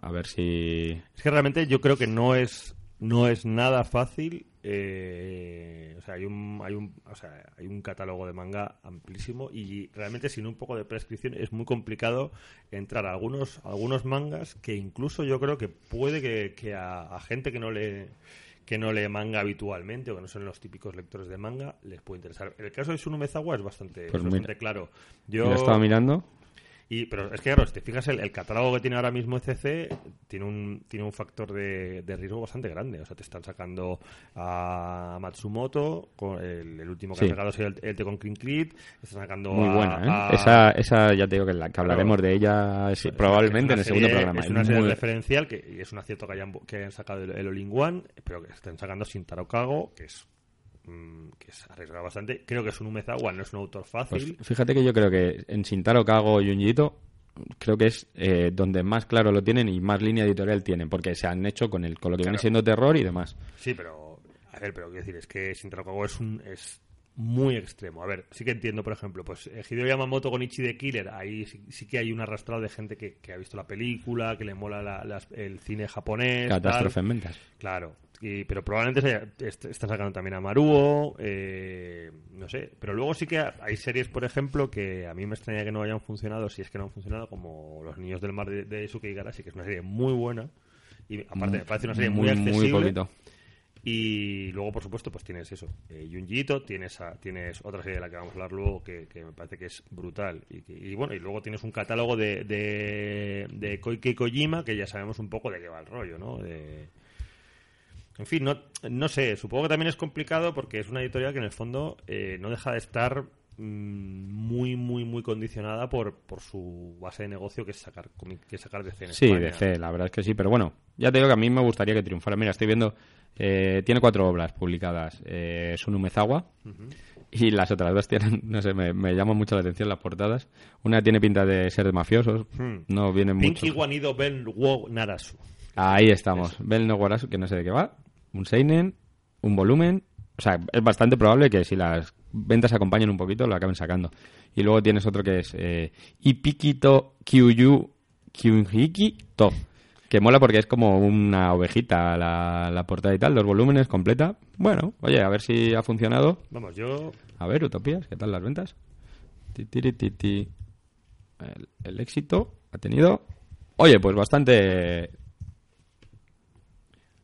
a ver si... Es que realmente yo creo que no es no es nada fácil. Eh, o sea, hay un, hay un, o sea, hay un catálogo de manga amplísimo y realmente sin un poco de prescripción es muy complicado entrar a algunos, algunos mangas que incluso yo creo que puede que, que a, a gente que no le que no lee manga habitualmente o que no son los típicos lectores de manga les puede interesar. El caso de Sunumezawa es bastante, Pues es mira, bastante claro. Yo Yo estaba mirando. Y, pero es que, claro, si te fijas, el, el catálogo que tiene ahora mismo ECC tiene un, tiene un factor de, de riesgo bastante grande. O sea, te están sacando a Matsumoto, con el, el último que Sí. han sacado ha sido el, el de con King Clit, están sacando Muy a- buena, ¿eh? a- Esa, esa ya te digo que, la, que hablaremos de ella sí, es probablemente es en el segundo programa. Es una Es serie muy- referencial que, y es un acierto que hayan, que hayan sacado el, el All in One, pero que estén sacando Shintaro Kago, que es que es arriesgado bastante. Creo que es un Umezawa, no es un autor Pues fácil. fíjate que yo creo que en Shintaro Kago y Junjiito creo que es eh, donde más claro lo tienen y más línea editorial tienen, porque se han hecho con el con lo que viene Claro. siendo terror y demás. Sí, pero a ver, pero quiero decir, es que Shintaro Kago es un es muy extremo. A ver, sí que entiendo, por ejemplo, pues eh, Hideo Yamamoto con Ichi the Killer, ahí sí, sí que hay un arrastrado de gente que, que ha visto la película, que le mola la- el cine japonés. Catástrofe en ventas. Claro, y- pero probablemente se está sacando también a Maruo, eh, no sé. Pero luego sí que hay series, por ejemplo, que a mí me extraña que no hayan funcionado, si es que no han funcionado, como Los Niños del Mar de, de Suke Igarashi, que es una serie muy buena. Y aparte me parece una serie muy, accesible. poquito. Y luego, por supuesto, pues tienes eso. Eh, Junji Ito, tienes, a- tienes otra serie de la que vamos a hablar luego que, que me parece que es brutal. Y, que- y bueno, y luego tienes un catálogo de, de, de Koike Kojima que ya sabemos un poco de qué va el rollo, ¿no? De... En fin, no, no sé, supongo que también es complicado porque es una editorial que en el fondo eh, no deja de estar mm, muy, muy, muy condicionada por, por su base de negocio que es sacar, que es sacar DC en Sí, España. DC, la verdad es que sí, pero bueno, ya te digo que a mí me gustaría que triunfara. Mira, estoy viendo, eh, tiene cuatro obras publicadas. Eh, Sunu Mezawa y las otras dos tienen, no sé, me, me llaman mucho la atención las portadas. Una tiene pinta de ser de mafiosos, Hmm. no vienen mucho. Pinky Guanido Ben Wo Narasu. Ahí estamos. Bel no Guarasu, que no sé de qué va. Un Seinen, un volumen. O sea, es bastante probable que si las ventas acompañan un poquito, lo acaben sacando. Y luego tienes otro que es eh, Ipikito Kyuyu Kyunhiki To. Que mola porque es como una ovejita la, la portada y tal, dos volúmenes completa. Bueno, oye, a ver si ha funcionado. Vamos, yo A ver, Utopías, ¿qué tal las ventas? El, el éxito ha tenido. Oye, pues bastante.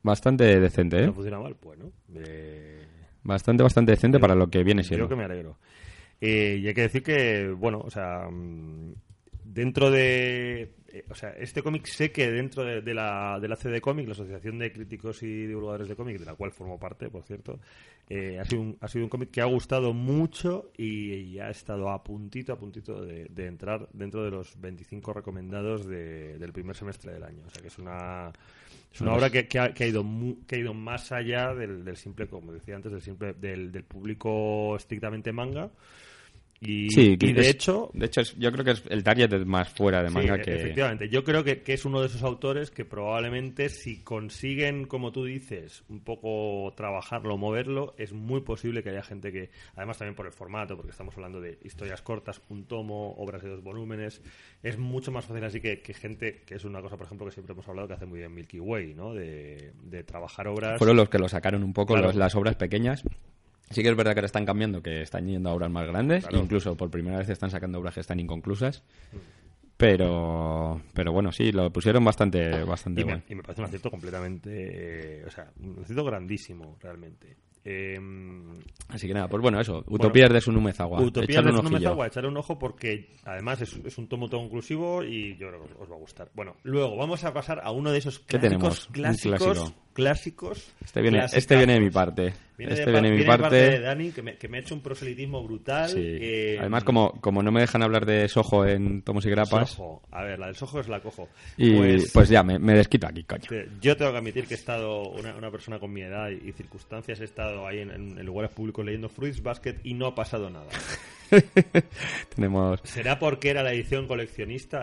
Bastante decente, ¿eh? no funciona mal, bueno. eh, Bastante, bastante decente para lo que viene Creo siendo. que me alegro. Eh, y hay que decir que, bueno, o sea, mm, dentro de. eh, o sea, este cómic sé que dentro de, de la, de la CD Comic, la Asociación de Críticos y Divulgadores de Cómic, de la cual formo parte, por cierto, eh, ha sido un, ha sido un cómic que ha gustado mucho y, y ha estado a puntito, a puntito de, de entrar dentro de los 25 recomendados de- del primer semestre del año. O sea, que es una. Es una obra que, que ha, ido mu- que ha ido más allá del, del simple, como decía antes, del simple del, del público estrictamente manga. Y, Sí, de es- hecho, De hecho, es- yo creo que es el target es más fuera de Sí, manga e- que. efectivamente. Yo creo que, que es uno de esos autores que probablemente si consiguen, como tú dices, un poco trabajarlo, moverlo, es muy posible que haya gente que, además también por el formato, porque estamos hablando de historias cortas, un tomo, obras de dos volúmenes, es mucho más fácil así que, que gente, que es una cosa, por ejemplo, que siempre hemos hablado que hace muy bien Milky Way, ¿no? De, de trabajar obras. Fueron los que lo sacaron un poco, Claro. los- las obras pequeñas. Sí que es verdad que ahora están cambiando, que están yendo a obras más grandes. Claro. Incluso por primera vez están sacando obras que están inconclusas. Pero, pero bueno, sí, lo pusieron bastante, bastante Y me, bueno. y me parece un acierto completamente. eh, o sea, un acierto grandísimo, realmente. Eh, Así que nada, pues bueno, eso. Utopías de Sunumezawa. Utopía Echarle de. Sunumezawa, echarle un ojo porque además es, es un tomo todo inclusivo y yo creo que os, os va a gustar. Bueno, luego vamos a pasar a uno de esos ¿Qué clásicos, tenemos? Un clásicos, clásico. Clásicos. Este viene, clásicazos. este viene de mi parte. Viene este de, viene de mi par- parte. de Dani, que me, que me ha hecho un proselitismo brutal. Sí. eh, Además, como, como no me dejan hablar de Soho en Tomos y Grapas, Soho. A ver, la del Soho es la cojo. y Pues- pues, ya, me, me desquito aquí, coño. Yo tengo que admitir que he estado, una, una persona con mi edad y, y circunstancias, he estado ahí en, en- en lugares públicos leyendo Fruits Basket y no ha pasado nada. Tenemos... ¿Será porque era la edición coleccionista?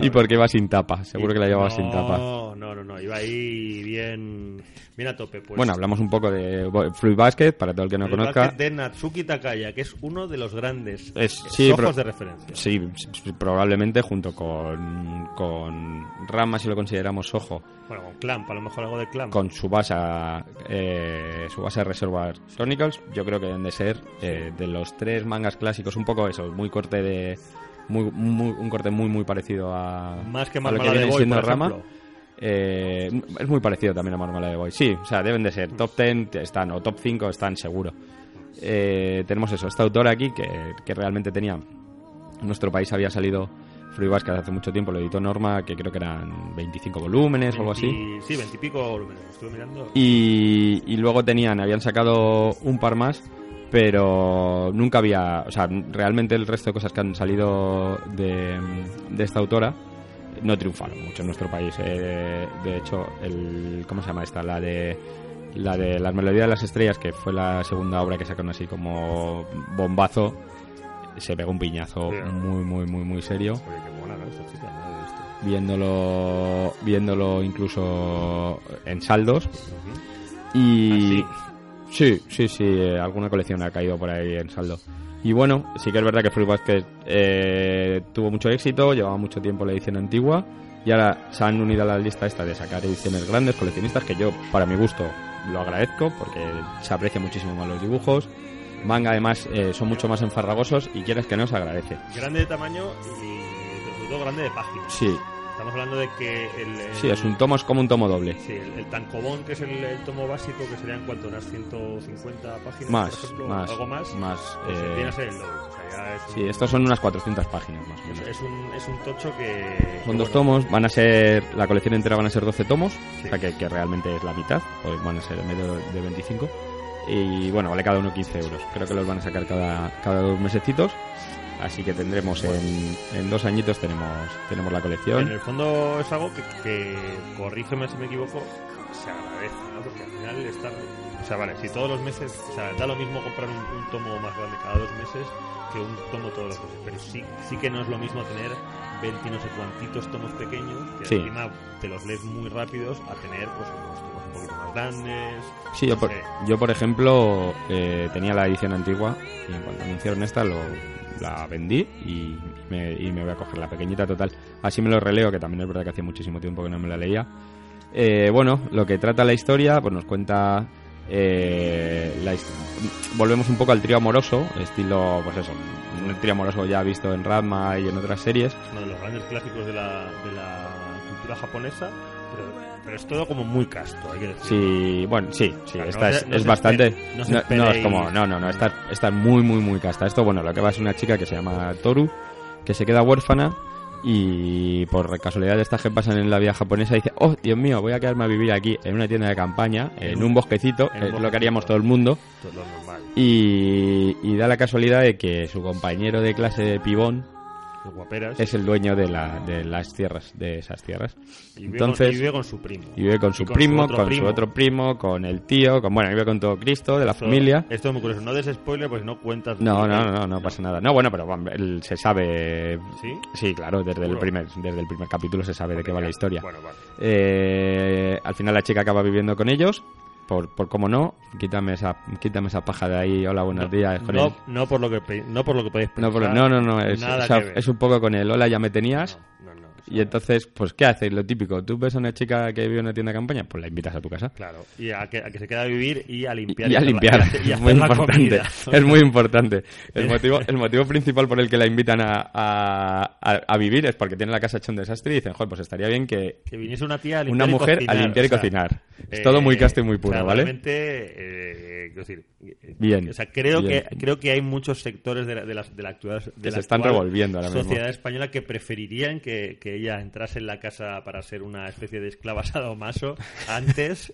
y- porque iba sin tapa, seguro que la llevaba no, sin tapa. No, no, no, iba ahí bien, bien a tope. Pues, bueno, hablamos un poco de Fruit Basket, para todo el que no conozca. basket de Natsuki Takaya, que es uno de los grandes Es- eh, sí, ojos de referencia. Sí, probablemente junto con, con Rama, si lo consideramos ojo, Bueno, con Clamp, a lo mejor algo de Clamp. con su base, eh, su base Reservoir Chronicles, yo creo que deben de ser eh, de los tres mangas clásicos, un poco eso, muy corte de. Muy, muy- un corte muy muy parecido a, Más que a lo que viene Boy, siendo Rama. Eh, es muy parecido también a Marmalade Boy. Sí, o sea, deben de ser top 10 están, o top 5 están seguro. Eh, tenemos eso, esta autora aquí que, que realmente tenía. En nuestro país había salido Free hace mucho tiempo, lo editó Norma, que creo que eran 25 volúmenes o algo así. 20 Sí, 20 y pico volúmenes, estuve mirando. Y, y luego tenían, habían sacado un par más, pero nunca había, o sea, realmente el resto de cosas que han salido de, de esta autora no triunfaron mucho en nuestro país. Eh, de hecho, el, ¿cómo se llama esta? La de la de las melodías de las estrellas, que fue la segunda obra que sacaron así como bombazo, se pegó un piñazo Sí. muy, muy, muy, muy serio Oye, qué mona, ¿no? Esta chica, no la he visto. viéndolo viéndolo incluso en saldos y Sí, sí, sí, eh, alguna colección ha caído por ahí en saldo. Y bueno, sí que es verdad que Fruit Basket eh, tuvo mucho éxito, llevaba mucho tiempo la edición antigua y ahora se han unido a la lista esta de sacar ediciones grandes, coleccionistas, que yo, para mi gusto, lo agradezco porque se aprecia muchísimo más los dibujos. Manga, además, eh, son mucho más enfarragosos y quieres que no se agradece. Grande de tamaño y sobre todo grande de páginas. Sí, Estamos hablando de que el, el- sí, es un tomo, es como un tomo doble. Sí, el, el tancobón, que es el, el tomo básico, que serían cuánto, unas 150 páginas, Más, por ejemplo, más, algo más. más, pues eh, viene a ser el doble. O sea, ya es, Sí, un, estos son unas 400 páginas más o menos. es, es un, es un tocho que... Son que, dos bueno, tomos, van a ser, la colección entera van a ser 12 tomos, Sí. o sea que, que realmente es la mitad, pues van a ser en medio de 25. Y bueno, vale cada uno 15 euros. Creo que los van a sacar cada, cada dos mesecitos. Así que tendremos en, en dos añitos tenemos, tenemos la En colección. el fondo es algo que, que, corrígeme si me equivoco, se agradece, ¿no? Porque al final estar... O sea, vale, si todos los meses... O sea, da lo mismo comprar un, un tomo más grande cada dos meses que un tomo todos los meses. Pero sí, sí que no es lo mismo tener 20 y no sé cuantitos tomos pequeños, que Sí. encima te los lees muy rápidos, a tener pues unos tomos un poquito más grandes. Sí, yo por, yo por ejemplo eh, tenía la edición antigua y en cuanto anunciaron esta lo, la vendí y me, y me voy a coger la pequeñita total. Así me lo releo, que también es verdad que hacía muchísimo tiempo que no me la leía. Eh, bueno, lo que trata la historia, pues nos cuenta... eh, la volvemos un poco al trío amoroso, estilo, pues eso, un trío amoroso ya visto en Ranma y en otras series. uno de los grandes clásicos de la, de la cultura japonesa, pero, es todo como muy casto, hay que decir. Sí, bueno, sí, sí, esta no es, se- no es bastante. no se no, no, es como, no, no, no, esta, esta es muy, muy, muy casta. Esto, bueno, lo que va es una chica que se llama Toru, que se queda huérfana y por casualidad de estas que pasan en la vida japonesa dice, oh, Dios mío, voy a quedarme a vivir aquí en una tienda de campaña, en, En un bosquecito, en es lo que haríamos todo el mundo, Todo normal. y, y da la casualidad de que su compañero de clase de pibón Guaperas. es el dueño de, la, de las tierras, de esas tierras. y vive Entonces, con, y vive con su primo. y vive con su con primo, con primo. su otro primo, con el tío, con bueno, vive con todo Cristo de la Esto- familia. Esto es muy curioso. No des spoiler, pues no cuentas. No, no, no, no, no pasa nada. No, bueno, pero él se sabe. ¿Sí? Sí, claro, desde el primer, desde el primer capítulo se sabe de qué va la historia. Bueno, vale. Eh, al final la chica acaba viviendo con ellos. Por, por cómo no, quítame esa, quítame esa paja de ahí. Hola, buenos días. con No, el- no por lo que no por lo que podéis no, pensar. por- no, no, no, es, o sea, un poco con el hola, ya me tenías. No, no, no, Y entonces, pues, ¿qué haces? Lo típico, tú ves a una chica que vive en una tienda de campaña, pues la invitas a tu casa. Claro. Y a que, a que se queda a vivir y a limpiar. y a limpiar. y a hacer- y a es muy importante. Es muy importante. El motivo, el motivo principal por el que la invitan a, a, a- vivir es porque tienen la casa hecha un desastre y dicen, joder, pues estaría bien que Que viniese una tía a una limpiar y mujer cocinar, a limpiar y o sea, cocinar. Es todo muy casto y muy o puro, sea, ¿vale? Realmente, eh, decir, eh, Bien, O sea, creo bien. que creo que hay muchos sectores de la, de la, de la actual de Que la se están revolviendo ahora mismo. sociedad española que preferirían que, que ella entrase en la casa para ser una especie de esclava sadomaso antes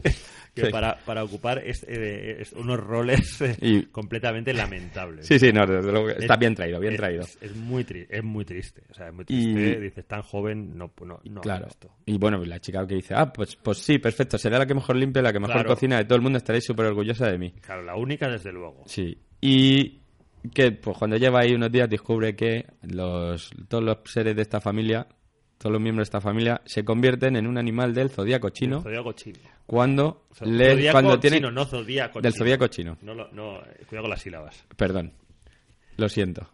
que Sí. para, para ocupar es- eh, es- unos roles eh, Y- completamente lamentables. Sí, sí, no, desde luego, está Es- bien traído, bien traído. Es, muy es muy triste. O sea, es muy Y- triste. Dices, tan joven, no, no, no Claro. esto. Y bueno, la chica que dice, ah, pues, pues sí, perfecto, será la que mejor limpia, la que mejor Claro. cocina de todo el mundo, estaréis súper orgullosa de mí. Claro, la única, desde luego. Sí. Y que pues cuando lleva ahí unos días descubre que los, todos los seres de esta familia, todos los miembros de esta familia, se convierten en un animal del zodíaco chino Zodíaco chino. cuando, O sea, le- cuando chino, no zodíaco Del chino. zodíaco chino. No, lo- no, eh, cuidado con las sílabas. Perdón. Lo siento.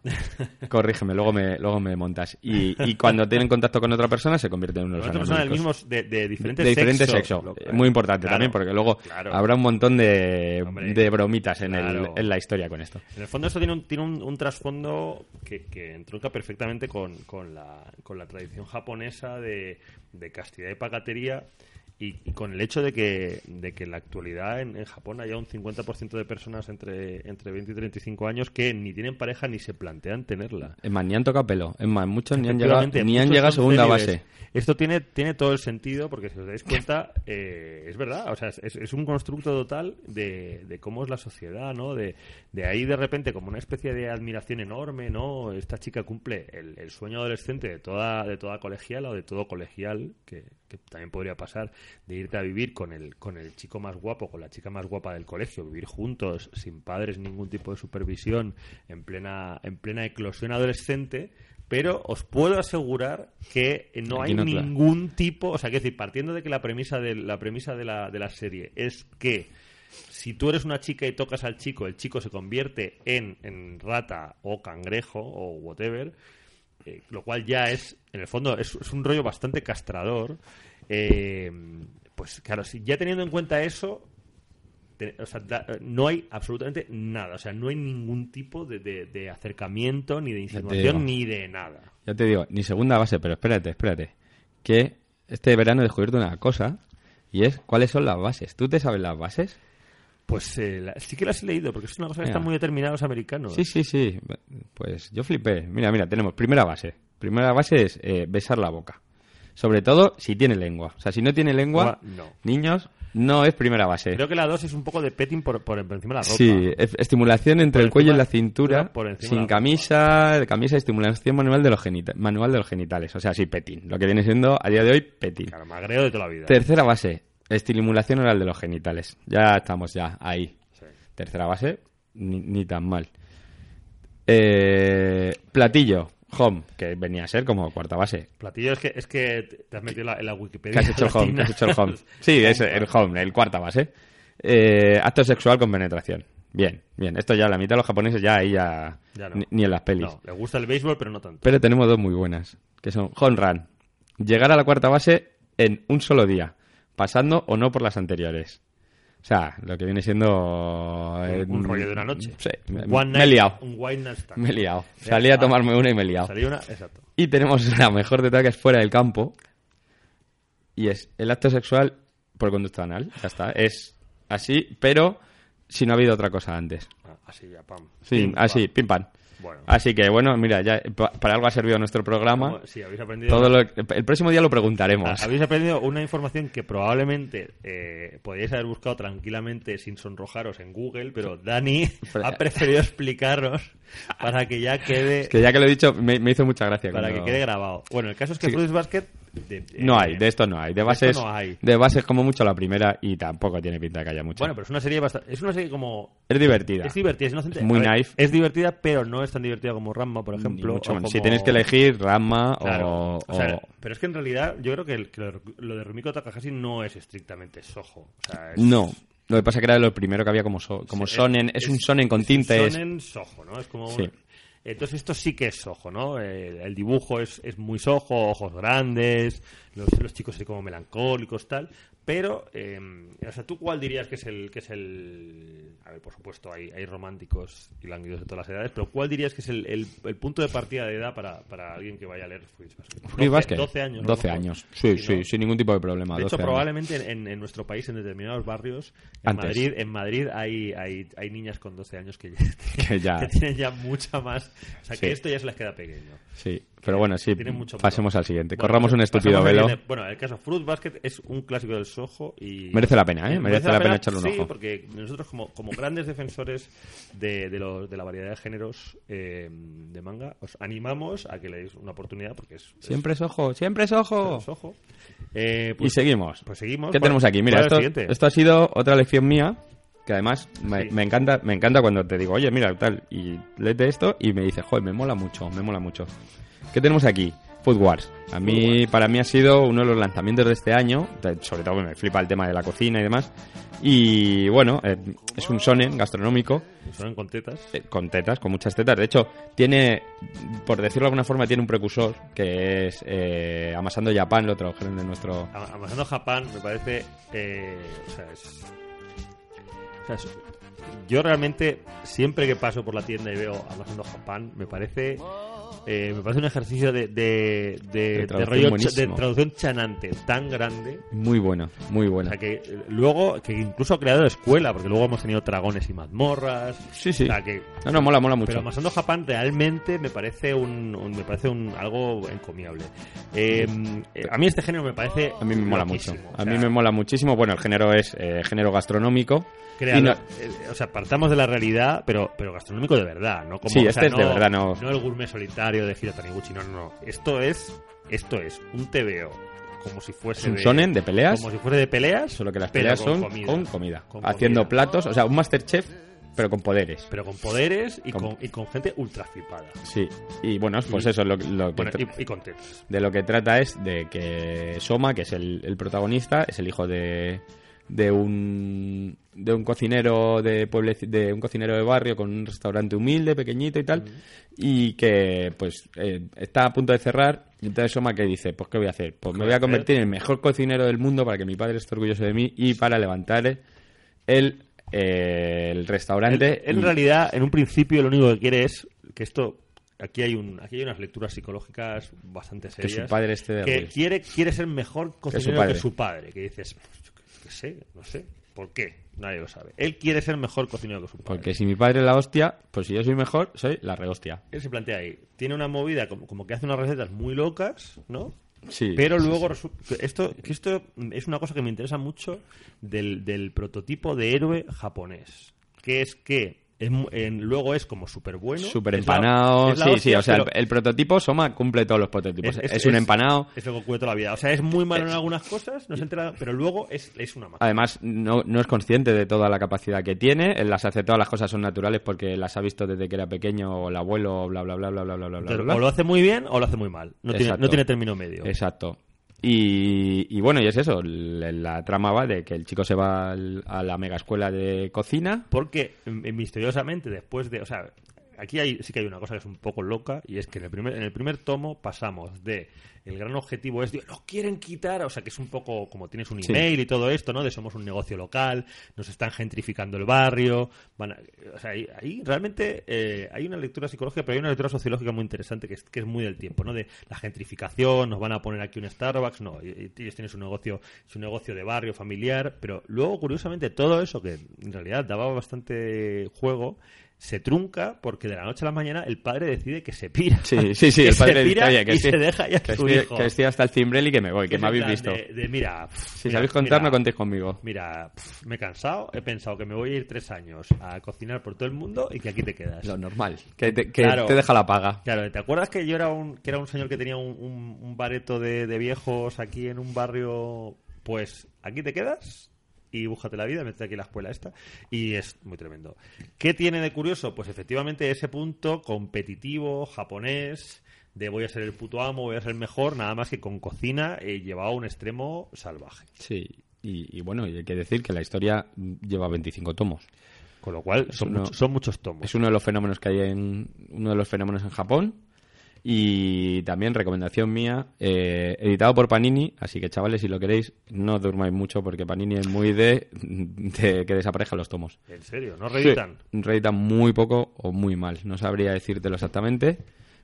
Corrígeme, luego me, luego me montas. Y, y cuando tienen contacto con otra persona se convierten en unos Otra persona del mismo, de, de diferente de diferente sexo. Muy importante claro, también, porque luego claro. habrá un montón de, de bromitas en, el- en la historia con esto. En el fondo esto tiene un, tiene un, un trasfondo que, que entronca perfectamente con, con, la, con la tradición japonesa de, de castidad y pagatería y, y con el hecho de que, de que en la actualidad en, en Japón haya un 50% de personas entre, entre 20 y 35 años que ni tienen pareja ni se plantean tenerla. Es más, ni han tocado pelo. Es más, muchos ni han llegado, ni han llegado a segunda base. Esto tiene, tiene todo el sentido porque si os dais cuenta, eh, es verdad, o sea, es, es un constructo total de, de cómo es la sociedad, ¿no? De, de ahí de repente como una especie de admiración enorme, ¿no? Esta chica cumple el, el sueño adolescente de toda, de toda colegial o de todo colegial, que, que también podría pasar, de irte a vivir con el, con el chico más guapo, con la chica más guapa del colegio, vivir juntos, sin padres, ningún tipo de supervisión, en plena, en plena eclosión adolescente, pero os puedo asegurar que no Aquí hay no, claro. ningún tipo, o sea, que decir, partiendo de que la premisa de la premisa de la, de la serie es que si tú eres una chica y tocas al chico, el chico se convierte en, en rata o cangrejo o whatever, eh, lo cual ya es, en el fondo, es, es un rollo bastante castrador. Eh, pues claro, si ya teniendo en cuenta eso, te- o sea, da- no hay absolutamente nada, o sea, no hay ningún tipo de, de- de acercamiento, ni de insinuación, ni de nada. Ya te digo, ni segunda base, pero espérate, espérate. Que este verano he descubierto una cosa y es cuáles son las bases. ¿Tú te sabes las bases? Pues eh, la- sí que las he leído, porque es una cosa que Mira. están muy determinados americanos. Sí, sí, sí. Pues yo flipé. Mira, mira, tenemos primera base. Primera base es eh, besar la boca. Sobre todo si tiene lengua. O sea, si no tiene lengua, No. niños, no es primera base. Creo que la 2 es un poco de petting por, por encima de la ropa. Sí, es- estimulación entre Por el cuello y la cintura, por sin camisa, camisa, estimulación manual de los genita- manual de los genitales, o sea, sí, petín, lo que viene siendo a día de hoy petín. Claro, magreo de toda la vida. Tercera base, estimulación oral de los genitales. Ya estamos ya ahí. Sí. Tercera base, ni, ni tan mal. Eh, platillo, home, que venía a ser como cuarta base. Platillo es que, es que te has metido en la, en la Wikipedia. ¿Qué has hecho el home? ¿Qué has hecho el home? Sí, es el home, el cuarta base. Eh, acto sexual con penetración. Bien, bien. Esto ya, la mitad de los japoneses ya ahí ya... Ya no. ni, ni en las pelis. No, le gusta el béisbol, pero no tanto. Pero tenemos dos muy buenas, que son home run. Llegar a la cuarta base en un solo día, pasando o no por las anteriores. O sea, lo que viene siendo... eh, un rollo de una noche. Sí, me, he liado. Un. Me he liado. Salí a tomarme una y me he liado. Salí una, exacto. Y tenemos la mejor de todas que es fuera del campo. Y es el acto sexual por conducta anal. Ya está. Es así, pero si no ha habido otra cosa antes. Ah, así ya, pam. Sí, Pim, así, pam. pim pam. Bueno. Así que bueno, mira, ya pa- para algo ha servido nuestro programa. Sí, habéis aprendido. Todo lo, el próximo día lo preguntaremos. Ah, Habéis aprendido una información que probablemente eh, podríais haber buscado tranquilamente sin sonrojaros en Google, pero Dani ha preferido explicaros para que ya quede Es que ya que lo he dicho, me, me hizo mucha gracia. para cuando- que quede grabado. Bueno, el caso es que Sí. Fruits Basket de- eh, No hay, de esto no hay. De esto bases, no hay. de bases como mucho la primera y tampoco tiene pinta de que haya mucho. Bueno, pero es una serie bastante, es una serie como es divertida. es divertida, es inocente. Muy ver, naif. Es divertida, pero no es tan divertida como Ramma, por ejemplo. mucho como- Si tienes que elegir Claro, o, o sea, o- pero es que en realidad yo creo que, el- que lo, de Rumiko Takahashi no es estrictamente sojo. O sea, es- No. Lo que pasa que era lo primero que había como, so- como Sí, sonen. Es, un sonen con tintes. Sonen sojo, ¿no? Es como... Sí. Entonces esto sí que es sojo, ¿no? El, dibujo es, es muy sojo, ojos grandes, los, los chicos así como melancólicos, tal. Pero, eh, o sea, ¿tú cuál dirías que es el... que es el A ver, por supuesto, hay, hay románticos y lánguidos de todas las edades, pero ¿cuál dirías que es el, el- el punto de partida de edad para, para alguien que vaya a leer Fruits Basket? Free 12 Basket. 12 años. a lo 12 mejor. años. Sí, Sí, sin ningún tipo de problema. De hecho, 12 años. probablemente en, en nuestro país, en determinados barrios, en Antes. Madrid, en Madrid hay, hay, hay niñas con 12 años que, Que ya- que tienen ya mucha más. O sea, que Sí. esto ya se les queda pequeño. Sí, pero bueno, sí. Mucho Pasemos al siguiente. Bueno, Corramos un estúpido velo. siguiente. Bueno, el caso Fruit Basket es un clásico del Soho y. Merece la pena, ¿eh? Merece la pena echarle un sí, ojo. porque nosotros, como, como grandes defensores de, de, lo- de la variedad de géneros eh, de manga, os animamos a que le deis una oportunidad porque es. es- Siempre es ojo, siempre es ojo. es Soho. Eh, Y pues- seguimos. Pues seguimos. ¿Qué ¿Cuál- tenemos aquí? Mira, esto, esto ha sido otra lección mía. Que además me, Sí. me encanta me encanta cuando te digo, oye, mira, tal, y léete esto y me dice, joder, me mola mucho, me mola mucho. ¿Qué tenemos aquí? Food Wars. A mí, para mí ha sido uno de los lanzamientos de este año, de- sobre todo me flipa el tema de la cocina y demás. Y bueno, eh, es un sonen gastronómico Son con tetas. eh, con tetas, con muchas tetas. De hecho, tiene, por decirlo de alguna forma, tiene un precursor que es eh, Amasando Japan, lo tradujeron en nuestro... Am- Amasando Japón me parece. eh, o sea, es. o sea, es- yo realmente, siempre que paso por la tienda y veo Amasando Japón, me parece. Eh, me parece un ejercicio de, de, de, De traducción rollo de traducción chanante tan grande. Muy bueno, muy O bueno. sea, que eh, luego, que incluso ha creado escuela, porque luego hemos tenido dragones y mazmorras. Sí, sí. O sea, que No, no, mola, mola mucho. pero Amasando Japón realmente me parece un, un- me parece un algo encomiable. Eh, eh, a mí este género me parece A mí me mola mucho. O A sea, mí me mola muchísimo. Bueno, el género es eh, género gastronómico. crea- Y no- eh, o sea, partamos de la realidad, pero pero gastronómico de verdad, no como Sí, o este sea, es de verdad, no- el gourmet solitario de Hiro Taniguchi, no, no, no. Esto es esto es un TVO como si fuese Es un de, shonen de peleas, como si fuese de peleas, solo que las peleas con son comida. con comida. Con haciendo comida. platos, o sea, un Masterchef, pero con poderes. pero con poderes y Con- con, y con gente ultra flipada. Sí. Y bueno, pues Y- eso, lo, lo que Bueno, y, de lo que trata es de que Soma, que es el, el protagonista, es el hijo de, de un de un cocinero de pueble, de un cocinero de barrio con un restaurante humilde, pequeñito y tal, y que pues eh, está a punto de cerrar. Y entonces Soma que dice, pues qué voy a hacer, pues me voy a convertir en el mejor cocinero del mundo para que mi padre esté orgulloso de mí y para levantar el eh, el restaurante. En y- realidad, en un principio, lo único que quiere es que esto. Aquí hay, un, aquí hay unas lecturas psicológicas bastante Que serias. su padre esté de que quiere, quiere ser mejor cocinero padre. que su padre. Que dices, qué sé, no sé. ¿Por qué? Nadie lo sabe. Él quiere ser mejor cocinero que su padre. Porque si mi padre es la hostia, pues si yo soy mejor, soy la rehostia. Él se plantea ahí. Tiene una movida como, como que hace unas recetas muy locas, ¿no? Sí. Pero luego sí. esto, esto es una cosa que me interesa mucho del, del prototipo de héroe japonés. Que es que es en- luego es como súper bueno. Súper empanado. la Sí, sí, o sea, el, prototipo Soma cumple todos los prototipos. Es, un empanado. Es lo que cuento la vida. O sea, es muy malo en algunas cosas, no se entera, pero luego es, es una máquina. Además, no, no es consciente de toda la capacidad que tiene. Él las hace todas las cosas son naturales porque las ha visto desde que era pequeño o el abuelo, bla, bla, bla, bla, bla, bla, bla, Entonces, bla. o lo hace muy bien o lo hace muy mal. No, tiene, no tiene término medio. Exacto. Y, y bueno, y es eso. La, trama va de que el chico se va al- a la mega escuela de cocina. Porque eh, misteriosamente después de, o sea, aquí hay, sí que hay una cosa que es un poco loca y es que en el primer, en el primer tomo pasamos de el gran objetivo es de nos quieren quitar, o sea que es un poco como tienes un Sí. email y todo esto, ¿no? De somos un negocio local, nos están gentrificando el barrio, van a- o sea, ahí, ahí realmente eh, hay una lectura psicológica, pero hay una lectura sociológica muy interesante que es, que es muy del tiempo, ¿no? De la gentrificación, nos van a poner aquí un Starbucks, no, ellos tienen su negocio, su negocio de barrio familiar, pero luego curiosamente todo eso que en realidad daba bastante juego se trunca porque de la noche a la mañana el padre decide que se pira. Sí, sí, sí, Que el padre se dice, pira "Oye, que y sí, se deja ya que su estoy, hijo. que estoy hasta el cimbrel y que me voy, que me habéis visto. De, de, mira, Si mira, sabéis contar, mira, no contéis conmigo. Mira, me he cansado, he pensado que me voy a ir tres años a cocinar por todo el mundo y que aquí te quedas. Lo normal. Que te, que Claro. te deja la paga. Claro, ¿te acuerdas que yo era un, que era un señor que tenía un, un, un bareto de, de viejos aquí en un barrio? Pues aquí te quedas y búscate la vida, métete aquí la escuela esta y es muy tremendo. ¿Qué tiene de curioso? Pues efectivamente ese punto competitivo, japonés, de voy a ser el puto amo, voy a ser el mejor, nada más que con cocina eh, llevado a un extremo salvaje. Sí. Y, y bueno, y hay que decir que la historia lleva 25 tomos. Con lo cual son, uno- son muchos tomos. Es uno de los fenómenos que hay en uno de los fenómenos en Japón y también recomendación mía eh, editado por Panini, así que chavales si lo queréis no durmáis mucho porque Panini es muy de, de que desaparejan los tomos. En serio, ¿no reeditan? Sí, reeditan muy poco o muy mal, no sabría decírtelo exactamente,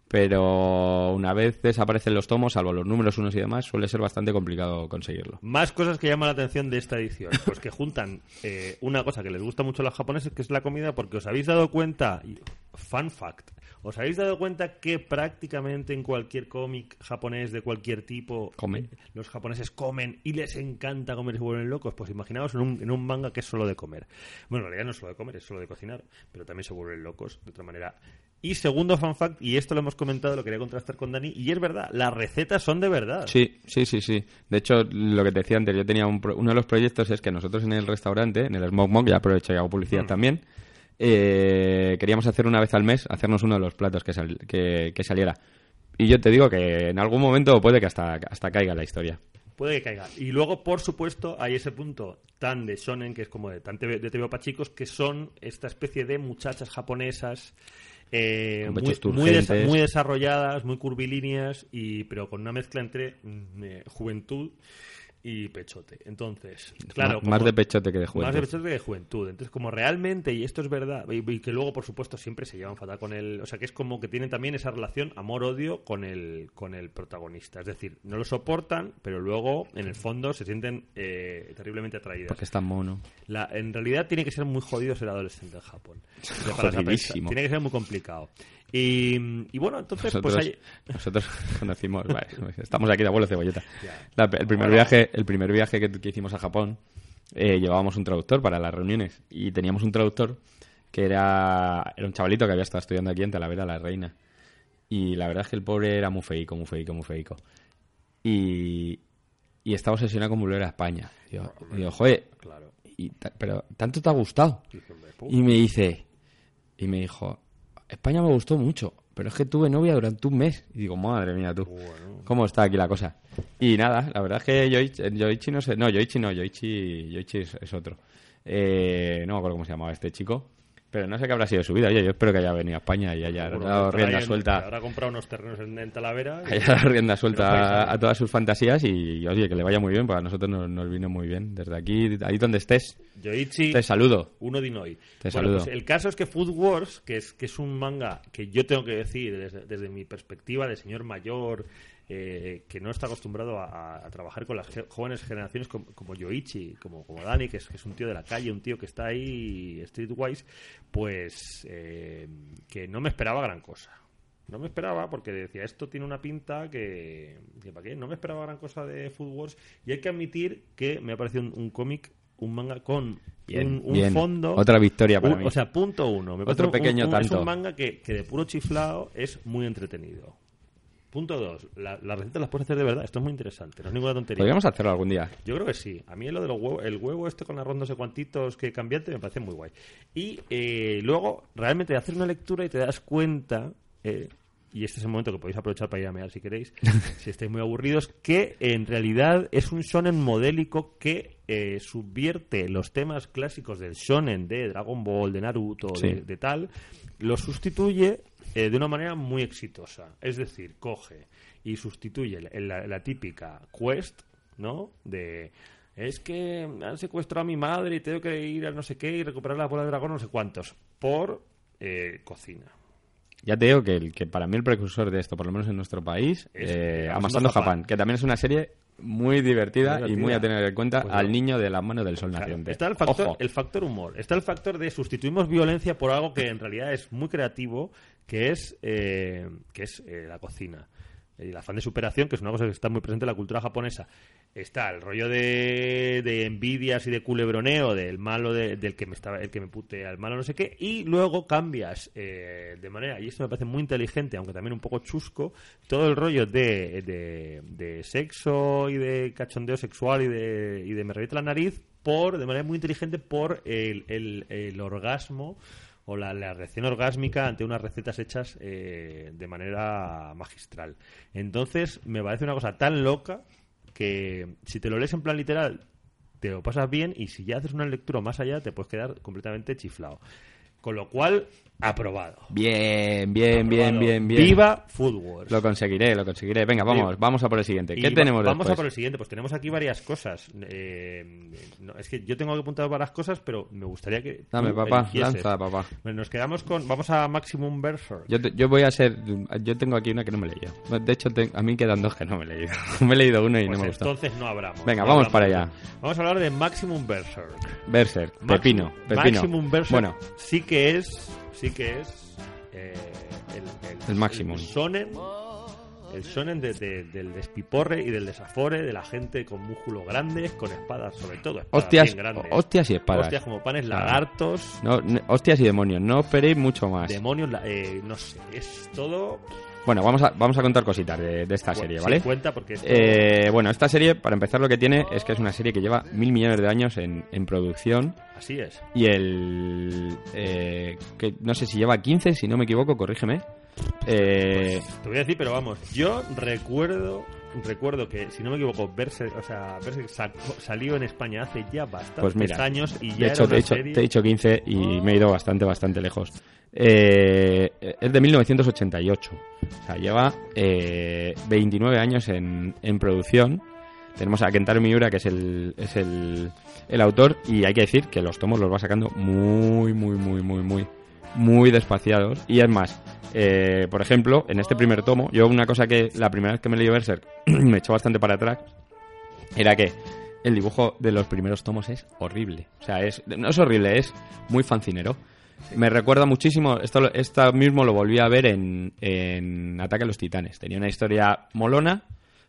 pero una vez desaparecen los tomos, salvo los números unos y demás, suele ser bastante complicado conseguirlo. Más cosas que llaman la atención de esta edición. Pues que juntan eh, una cosa que les gusta mucho a los japoneses, que es la comida, porque os habéis dado cuenta, fun fact, os habéis dado cuenta que prácticamente en cualquier cómic japonés de cualquier tipo, Comen. eh, los japoneses comen y les encanta comer y se vuelven locos. Pues imaginaos en un, en un manga que es solo de comer. Bueno, en realidad no es solo de comer, es solo de cocinar, pero también se vuelven locos de otra manera. Y segundo fun fact, y esto lo hemos comentado, lo quería contrastar con Dani, y es verdad, las recetas son de verdad. Sí, sí, sí, sí. De hecho, lo que te decía antes, yo tenía un pro- uno de los proyectos es que nosotros en el restaurante, en el Smoke Mock, ya aprovecho y hago publicidad Mm. también, eh, queríamos hacer una vez al mes, hacernos uno de los platos que, sal- que, que saliera. Y yo te digo que en algún momento puede que hasta, hasta caiga la historia. Puede que caiga. Y luego, por supuesto, hay ese punto tan de shonen, que es como de tan TV de TVO para chicos, que son esta especie de muchachas japonesas eh, muy, desa- muy desarrolladas, muy curvilíneas, y, pero con una mezcla entre mm, eh, juventud y pechote. Entonces, claro, Ma- como- más de pechote que de más juventud. de pechote que de juventud. Entonces, como realmente, y esto es verdad, y, y que luego, por supuesto, siempre se llevan fatal con el. O sea, que es como que tienen también esa relación amor-odio con el, con el protagonista. Es decir, no lo soportan, pero luego, en el fondo, se sienten eh, terriblemente atraídas. Porque es tan mono. La, en realidad, tiene que ser muy jodido ser adolescente en Japón. Para. Tiene que ser muy complicado. Y, y bueno, entonces, Nosotros, pues hay. nosotros conocimos, vale, estamos aquí de abuelo cebolleta. La- el primer Bueno. viaje, el primer viaje que, que hicimos a Japón, eh, llevábamos un traductor para las reuniones y teníamos un traductor que era, era un chavalito que había estado estudiando aquí en Talavera la Reina. Y la verdad es que el pobre era muy feico, muy feico, muy feico. Y, y estaba obsesionado con volver a España. Digo, digo, joder, Claro. y pero ¿tanto te ha gustado? Y me dice, y me dijo, España me gustó mucho, pero es que tuve novia durante un mes. Y digo, madre mía, tú, ¿cómo está aquí la cosa? Y nada, la verdad es que Yoichi, Yoichi no sé, no, Yoichi no, Yoichi, Yoichi es, es otro. Eh, no me acuerdo cómo se llamaba este chico. Pero no sé qué habrá sido su vida. Oye, yo espero que haya venido a España y haya Seguro dado rienda suelta. Habrá comprado unos terrenos en, en Talavera. y- haya dado rienda suelta a, todas sus fantasías y, oye, que le vaya muy bien, porque a nosotros nos, nos vino muy bien. Desde aquí, ahí donde estés, Yoichi, te saludo. uno de Inoi. Te Bueno, saludo. pues el caso es que Food Wars, que es, que es un manga que yo tengo que decir desde, desde mi perspectiva de señor mayor, eh, que no está acostumbrado a, a trabajar con las ge- jóvenes generaciones como, como Yoichi, como, como Dani, que es, que es un tío de la calle, un tío que está ahí streetwise, pues eh, que no me esperaba gran cosa. No me esperaba porque decía, esto tiene una pinta que, que ¿para qué? No me esperaba gran cosa de Food Wars y hay que admitir que me ha parecido un, un cómic, un manga con Bien, un, un bien. fondo. Otra victoria para un- mí. O sea, punto uno. Me Otro un- pequeño un- Es tanto. un manga que, que de puro chiflado es muy entretenido. Punto dos. La, las recetas las puedes hacer de verdad. Esto es muy interesante. No es ninguna tontería. Podríamos hacerlo algún día. Yo creo que sí. A mí lo de los huevos, el huevo este con arroz no sé cuantitos que cambiante me parece muy guay. Y eh, luego, realmente haces una lectura y te das cuenta, eh, y este es el momento que podéis aprovechar para ir a mear si queréis, si estáis muy aburridos, que en realidad es un shonen modélico que eh, subvierte los temas clásicos del shonen de Dragon Ball, de Naruto, Sí. de, de tal, lo sustituye eh, de una manera muy exitosa. Es decir, coge y sustituye la, la- típica quest, ¿no? De es que han secuestrado a mi madre y tengo que ir a no sé qué y recuperar la bola de dragón, no sé cuántos, por eh, cocina. Ya te digo que, el, que para mí el precursor de esto, por lo menos en nuestro país, Es, eh, Amasando Japón. Japón, que también es una serie muy divertida, Muy y muy a tener en cuenta Pues al no. niño de la mano del sol Claro, naciente. Está el factor, Ojo. el factor humor. Está el factor de sustituimos violencia por algo que en realidad es muy creativo, que es, eh, que es eh, la cocina. El afán de superación, que es una cosa que está muy presente en la cultura japonesa. Está el rollo de, de envidias y de culebroneo del malo de- del que me estaba el que me pute al malo no sé qué y luego cambias eh, de manera y esto me parece muy inteligente aunque también un poco chusco todo el rollo de, de, de sexo y de cachondeo sexual y de, y de me revienta la nariz por de manera muy inteligente por el, el, el orgasmo o la, la reacción orgásmica ante unas recetas hechas eh, de manera magistral. Entonces, me parece una cosa tan loca que si te lo lees en plan literal, te lo pasas bien y si ya haces una lectura más allá, te puedes quedar completamente chiflado. Con lo cual, aprobado. Bien, bien, bien, Aprobado. bien, bien. Viva Food Wars. Lo conseguiré, lo conseguiré. Venga, vamos, vamos a por el siguiente. Y ¿Qué va- tenemos Vamos a por el siguiente. Pues tenemos aquí varias cosas. Eh, no, es que yo tengo que apuntar varias cosas, pero me gustaría que. Dame, papá, eligieses. lanza, papá. Bueno, nos quedamos con. Vamos a Maximum Berserk. Yo, te- yo voy a ser... Yo tengo aquí una que no me he leído. De hecho, te- a mí quedan dos que no me he leído. me he leído uno y Pues no me gusta. entonces no hablamos. Venga, no vamos hablamos para allá. Vamos a hablar de Maximum Berserk. Berserk, Maximum- Pepino, Pepino. Maximum Berserk Bueno, sí que es. Sí que es. eh, el, El Maximum. El shonen. El shonen de- de- del despiporre y del desafore, de la gente con músculos grandes, con espadas, sobre todo. Espadas hostias, bien grandes. hostias y espadas. Hostias como panes, Claro. lagartos, No, n- hostias y demonios, no esperéis mucho más. demonios, eh, no sé, es todo. Bueno, vamos a, vamos a contar cositas de, de esta serie, ¿vale? cuenta porque esto- Eh, bueno, esta serie, para empezar, lo que tiene es que es una serie que lleva mil millones de años en, en producción así es. y el... eh, que no sé si lleva 15, si no me equivoco, corrígeme. Eh, Te voy a decir, pero vamos, yo recuerdo recuerdo que, si no me equivoco, Berserk, o sea, sacó- salió en España hace ya bastantes Pues mira, años y ya de era hecho, una te he dicho, serie- te he dicho 15 y me he ido bastante, bastante lejos. Eh, es de 1988. O sea, lleva eh, 29 años en, en producción. Tenemos a Kentaro Miura, que es el, es el, el autor, y hay que decir que los tomos los va sacando muy, muy, muy, muy, muy, muy despaciados. Y es más, eh, por ejemplo, en este primer tomo, yo una cosa que la primera vez que me leí Berserk me echó bastante para atrás, era que el dibujo de los primeros tomos es horrible. O sea, es, no es horrible, es muy fancinero. Me recuerda muchísimo, esto, esto mismo lo volví a ver en, en Ataque a los Titanes. Tenía una historia molona,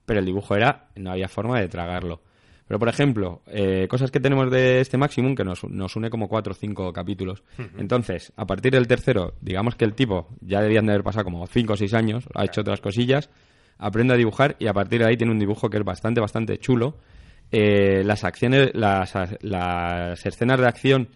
pero el dibujo era, no había forma de tragarlo. Pero, por ejemplo, eh, cosas que tenemos de este Maximum, que nos, nos une como cuatro o cinco capítulos. Entonces, a partir del tercero, digamos que el tipo ya debían de haber pasado como cinco o seis años, ha hecho otras cosillas, aprende a dibujar y a partir de ahí tiene un dibujo que es bastante, bastante chulo. Eh, las acciones, las, las escenas de acción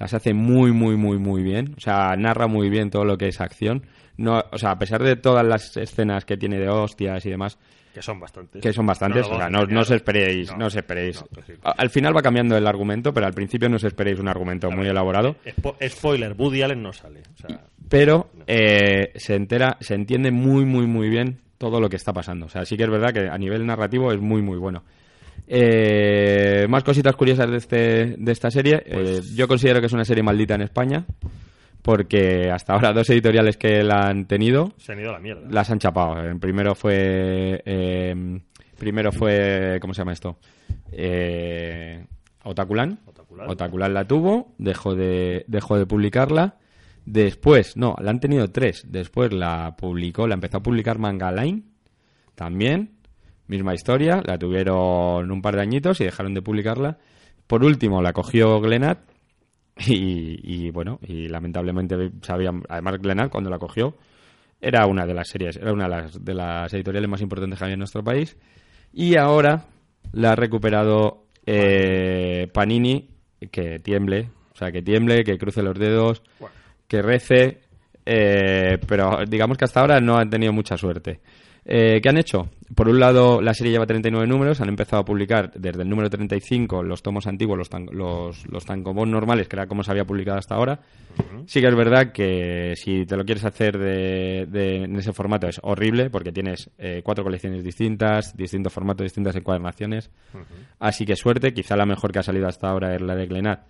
las hace muy, muy, muy, muy bien. O sea, narra muy bien todo lo que es acción. No, o sea, a pesar de todas las escenas que tiene de hostias y demás, Que son bastantes. que son bastantes, o sea, no, no os esperéis, no, No, os esperéis. sí. Al final va cambiando el argumento, pero al principio no os esperéis un argumento muy elaborado. Spo- spoiler, Woody Allen no sale. O sea, pero eh, se entera, se entiende muy, muy, muy bien todo lo que está pasando. O sea, sí que es verdad que a nivel narrativo es muy, muy bueno. Eh, más cositas curiosas de, este, de esta serie. Eh, yo considero que es una serie maldita en España, porque hasta ahora dos editoriales que la han tenido se han ido a la mierda. las han chapado. El primero fue. eh, primero fue. ¿Cómo se llama esto? Eh, Otakulan. Otakulan. Otakulan la tuvo, dejó de, dejó de publicarla. Después, no, la han tenido tres. Después la publicó, la empezó a publicar Manga Line. También. Misma historia. La tuvieron un par de añitos y dejaron de publicarla. Por último, la cogió Glenat. Y, y, bueno, y lamentablemente sabían. Además, Glenat, cuando la cogió, era una de las series, era una de las, de las editoriales más importantes que había en nuestro país. Y ahora la ha recuperado eh, Panini, que tiemble, o sea, que tiemble, que cruce los dedos, que rece, eh, pero digamos que hasta ahora no han tenido mucha suerte. Eh, ¿Qué han hecho? Por un lado, la serie lleva 39 números, han empezado a publicar desde el número 35 los tomos antiguos, los, tan, los, los tankobon normales, que era como se había publicado hasta ahora. Sí que es verdad que si te lo quieres hacer de, de- en ese formato es horrible, porque tienes eh, cuatro colecciones distintas, distintos formatos, distintas encuadernaciones. Así que suerte, quizá la mejor que ha salido hasta ahora es la de Glenat.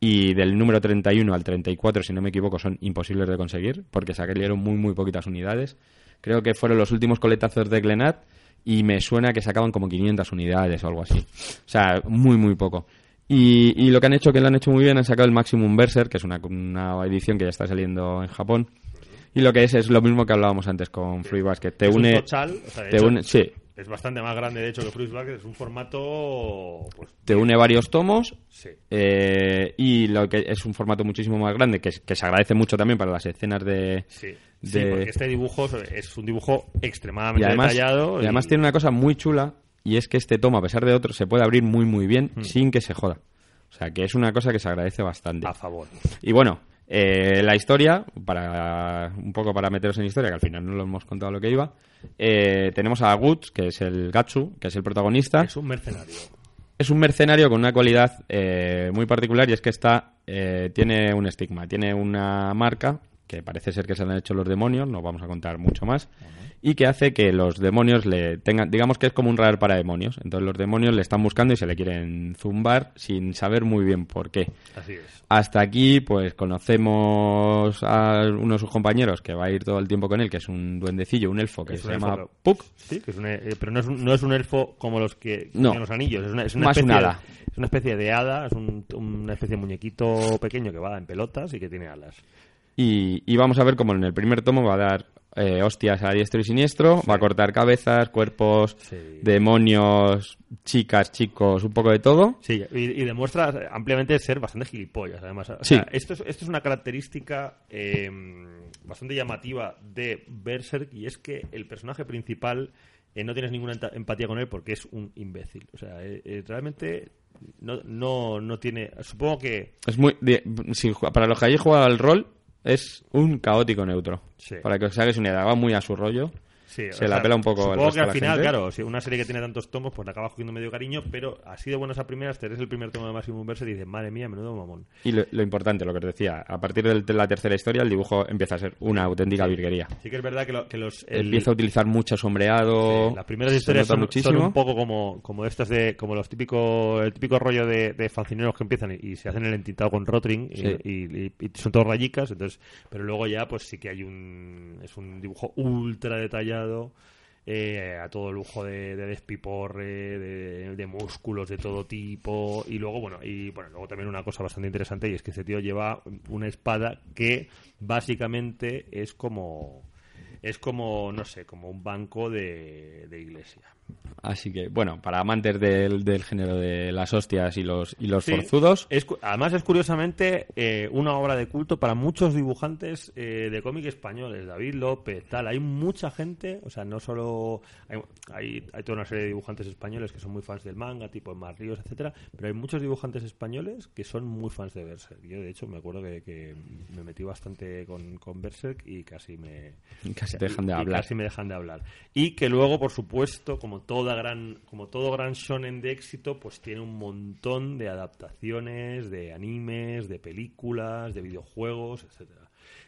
Y del número 31 al 34, si no me equivoco, son imposibles de conseguir, porque salieron muy, muy poquitas unidades. Creo que fueron los últimos coletazos de Glenat y me suena que sacaban como 500 unidades o algo así. O sea, muy, muy poco. Y, y lo que han hecho, que lo han hecho muy bien, han sacado el Maximum Berserk, que es una, una edición que ya está saliendo en Japón. Y lo que es es lo mismo que hablábamos antes con Free Basket. Te Es un une. o sea, te hecho, une, sí, Es bastante más grande, de hecho, que Fruits Basket. Es un formato. Pues, te une varios tomos sí. Eh, y lo que es un formato muchísimo más grande que, que se agradece mucho también para las escenas de Sí. Sí, porque este dibujo es un dibujo y extremadamente además, detallado. y además tiene una cosa muy chula y es que este tomo a pesar de otros se puede abrir muy muy bien Hmm. sin que se joda o sea que es una cosa que se agradece bastante A favor. y bueno eh, la historia para un poco para meteros en historia que al final no lo hemos contado lo que iba eh, tenemos a Guts que es el Gatsu que es el protagonista Es un mercenario. es un mercenario con una cualidad eh, muy particular y es que está eh, tiene un estigma, tiene una marca que parece ser que se le han hecho los demonios, no vamos a contar mucho más, y que hace que los demonios le tengan, digamos que es como un radar para demonios, entonces los demonios le están buscando y se le quieren zumbar sin saber muy bien por qué. Así es. Hasta aquí, pues conocemos a uno de sus compañeros que va a ir todo el tiempo con él, que es un duendecillo, un elfo que Es se llama elfo Puck. Sí, que es un, eh, pero no es, un, no es un elfo como los que No. tienen los anillos. Es una, es una Más especie un hada. De, es una especie de hada, es un- una especie de muñequito pequeño que va en pelotas y que tiene alas. Y, y vamos a ver cómo en el primer tomo va a dar eh, hostias a diestro y siniestro, va a cortar cabezas, cuerpos, Sí. demonios, chicas, chicos, un poco de todo. Sí, y, y demuestra ampliamente ser bastante gilipollas, además. O Sí. sea, esto, es, esto es una característica eh, bastante llamativa de Berserk y es que el personaje principal eh, no tienes ninguna empatía con él porque es un imbécil. O sea, eh, eh, realmente no, no, no tiene... Supongo que... Es muy, si para los que hayáis jugado al rol, es un caótico neutro. Sí. Para que os hagáis una idea, va muy a su rollo. Sí, Se la sea, pela un poco Supongo que al la final, gente. claro, si una serie que tiene tantos tomos, pues le acabas cogiendo medio cariño, pero así de buenas a primeras, te eres el primer tomo de Maximum Berserk y dices, madre mía, menudo mamón. Y lo, lo importante, lo que os decía, a partir de la tercera historia, el dibujo empieza a ser una auténtica virguería. Sí que es verdad que, lo- que los... el- Empieza a utilizar mucho sombreado. Sí, las primeras historias son, son un poco como, como estas de como los típicos el típico rollo de, de fanzineros que empiezan y, y se hacen el entintado con Rotring y- Sí. y, y- y son todos rayicas entonces pero luego ya pues sí que hay un es un dibujo ultra detallado eh, a todo lujo de, de despiporre de, de músculos de todo tipo. Y luego bueno y bueno luego también una cosa bastante interesante y es que este tío lleva una espada que básicamente es como es como, no sé, como un banco de, de iglesia. Así que, bueno, para amantes del, del género de las hostias y los, y los Sí. forzudos, Es además es curiosamente eh, una obra de culto para muchos dibujantes eh, de cómic españoles, David López, tal. Hay mucha gente, o sea, no solo hay, hay, hay toda una serie de dibujantes españoles que son muy fans del manga, tipo Mar Ríos, etcétera, pero hay muchos dibujantes españoles que son muy fans de Berserk. Yo de hecho me acuerdo que, que me metí bastante con, con Berserk y casi me casi te dejan de y hablar. casi me dejan de hablar. Y que luego, por supuesto, como toda gran, como todo gran shonen de éxito, pues tiene un montón de adaptaciones, de animes, de películas, de videojuegos, etcétera.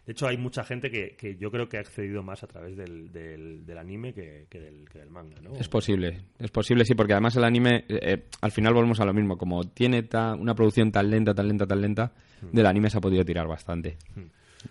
De hecho, hay mucha gente que, que yo creo que ha accedido más a través del, del, del anime que, que del, que del manga, ¿no? Es posible, es posible, sí, porque además el anime, eh, eh, al final volvemos a lo mismo, como tiene ta- una producción tan lenta, tan lenta, tan lenta, del anime se ha podido tirar bastante.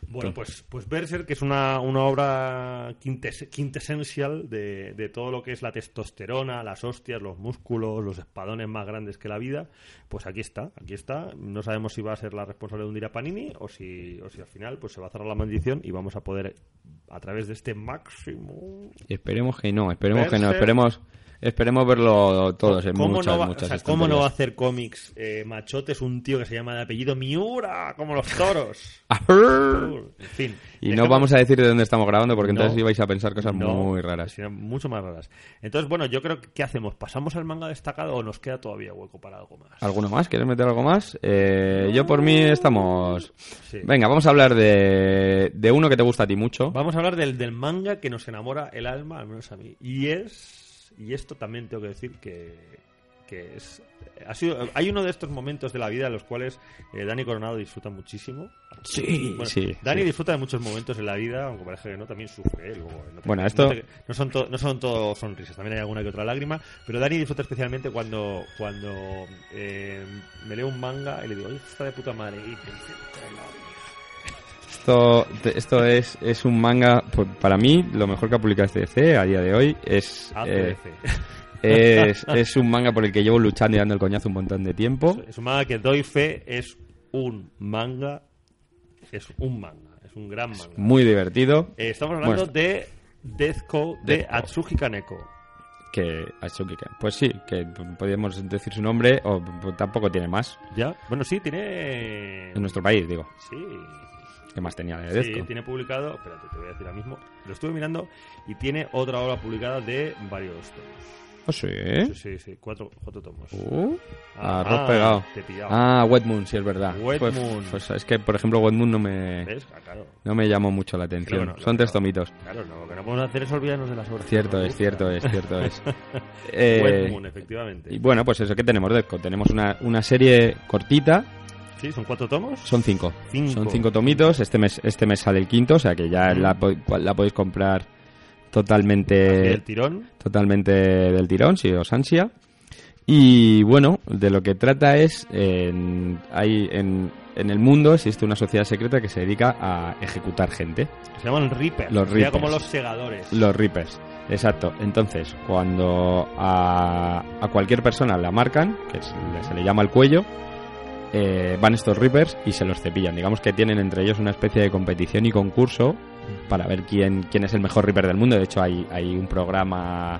Bueno, pues, pues Berserk que es una, una obra quintes, quintesencial de, de todo lo que es la testosterona, las hostias, los músculos, los espadones más grandes que la vida. Pues aquí está, aquí está. No sabemos si va a ser la responsable de un Dira Panini o si, o si al final pues se va a cerrar la maldición y vamos a poder, a través de este máximo... Esperemos que no, esperemos que no, esperemos, esperemos verlo todos en ¿Cómo, muchas, no va, muchas o sea, ¿Cómo no va a hacer cómics eh, machotes un tío que se llama de apellido Miura, como los toros? En fin. Y no vamos a decir de dónde estamos grabando porque No. entonces ibais a pensar cosas No, muy raras. mucho más raras. Entonces, bueno, yo creo que ¿qué hacemos? ¿Pasamos al manga destacado o nos queda todavía hueco para algo más? ¿Alguno más? ¿Quieres meter algo más? Eh, yo por mí estamos... Sí. Venga, vamos a hablar de, de uno que te gusta a ti mucho. Vamos a hablar del, del manga que nos enamora el alma, al menos a mí. Y es. Y esto también tengo que decir que. que es. Ha sido, hay uno de estos momentos de la vida en los cuales eh, Dani Coronado disfruta muchísimo. Sí, Bueno, sí. Dani sí. disfruta de muchos momentos en la vida, aunque parece que no, también sufre. ¿eh? Luego, no te- Bueno, no esto- te- no, son to- no son todo sonrisas, también hay alguna que otra lágrima. Pero Dani disfruta especialmente cuando, cuando eh, me leo un manga y le digo, está de puta madre. Y me dice, "Tráela, Esto, es, es un manga, pues, para mí, lo mejor que ha publicado este DC a día de hoy es, eh, ACDC". es, es un manga por el que llevo luchando y dando el coñazo un montón de tiempo. Es un manga que doy fe, es un manga. Es un manga, es un gran manga. Muy divertido. Eh, estamos hablando Bueno. de Death Code de Death. Atsushi Kaneko. Que, Atsuki pues sí, que podríamos decir su nombre, o tampoco tiene más. ¿Ya? Bueno, sí, tiene. En nuestro país, digo. Sí. Que más tenía de Sí, tiene publicado. Espérate, te voy a decir ahora mismo. Lo estuve mirando y tiene otra obra publicada de varios tomos. ¿Oh, sí? Sí, sí, sí, cuatro, cuatro tomos. Uh, Ah, arroz pegado. te. Ah, Wet Moon, sí, es verdad. Wet pues, Moon. pues es que, por ejemplo, Wet Moon no me, ¿Ves? Ah, claro. no me llamó mucho la atención. Son tres no. tomitos. Claro, no, lo que no podemos hacer es olvidarnos de las obras. Cierto es, cierto es, cierto es. Eh, Wet Moon, efectivamente. y bueno, pues eso que tenemos, Dezco. Tenemos una, una serie cortita, Sí, son cuatro tomos. son cinco. Cinco. Son cinco tomitos. Este mes, este mes sale el quinto, o sea que ya la, po- la podéis comprar totalmente, el tirón. totalmente del tirón, si os ansia. Y bueno, de lo que trata es, en, hay, en, en el mundo existe una sociedad secreta que se dedica a ejecutar gente. Se llaman Reapers. Los Reapers. como los segadores. Los Reapers. Exacto. Entonces, cuando a, a cualquier persona la marcan, que se le, se le llama el cuello, eh, van estos Reapers y se los cepillan. Digamos que tienen entre ellos una especie de competición y concurso para ver quién, quién es el mejor Reaper del mundo. De hecho, hay, hay un programa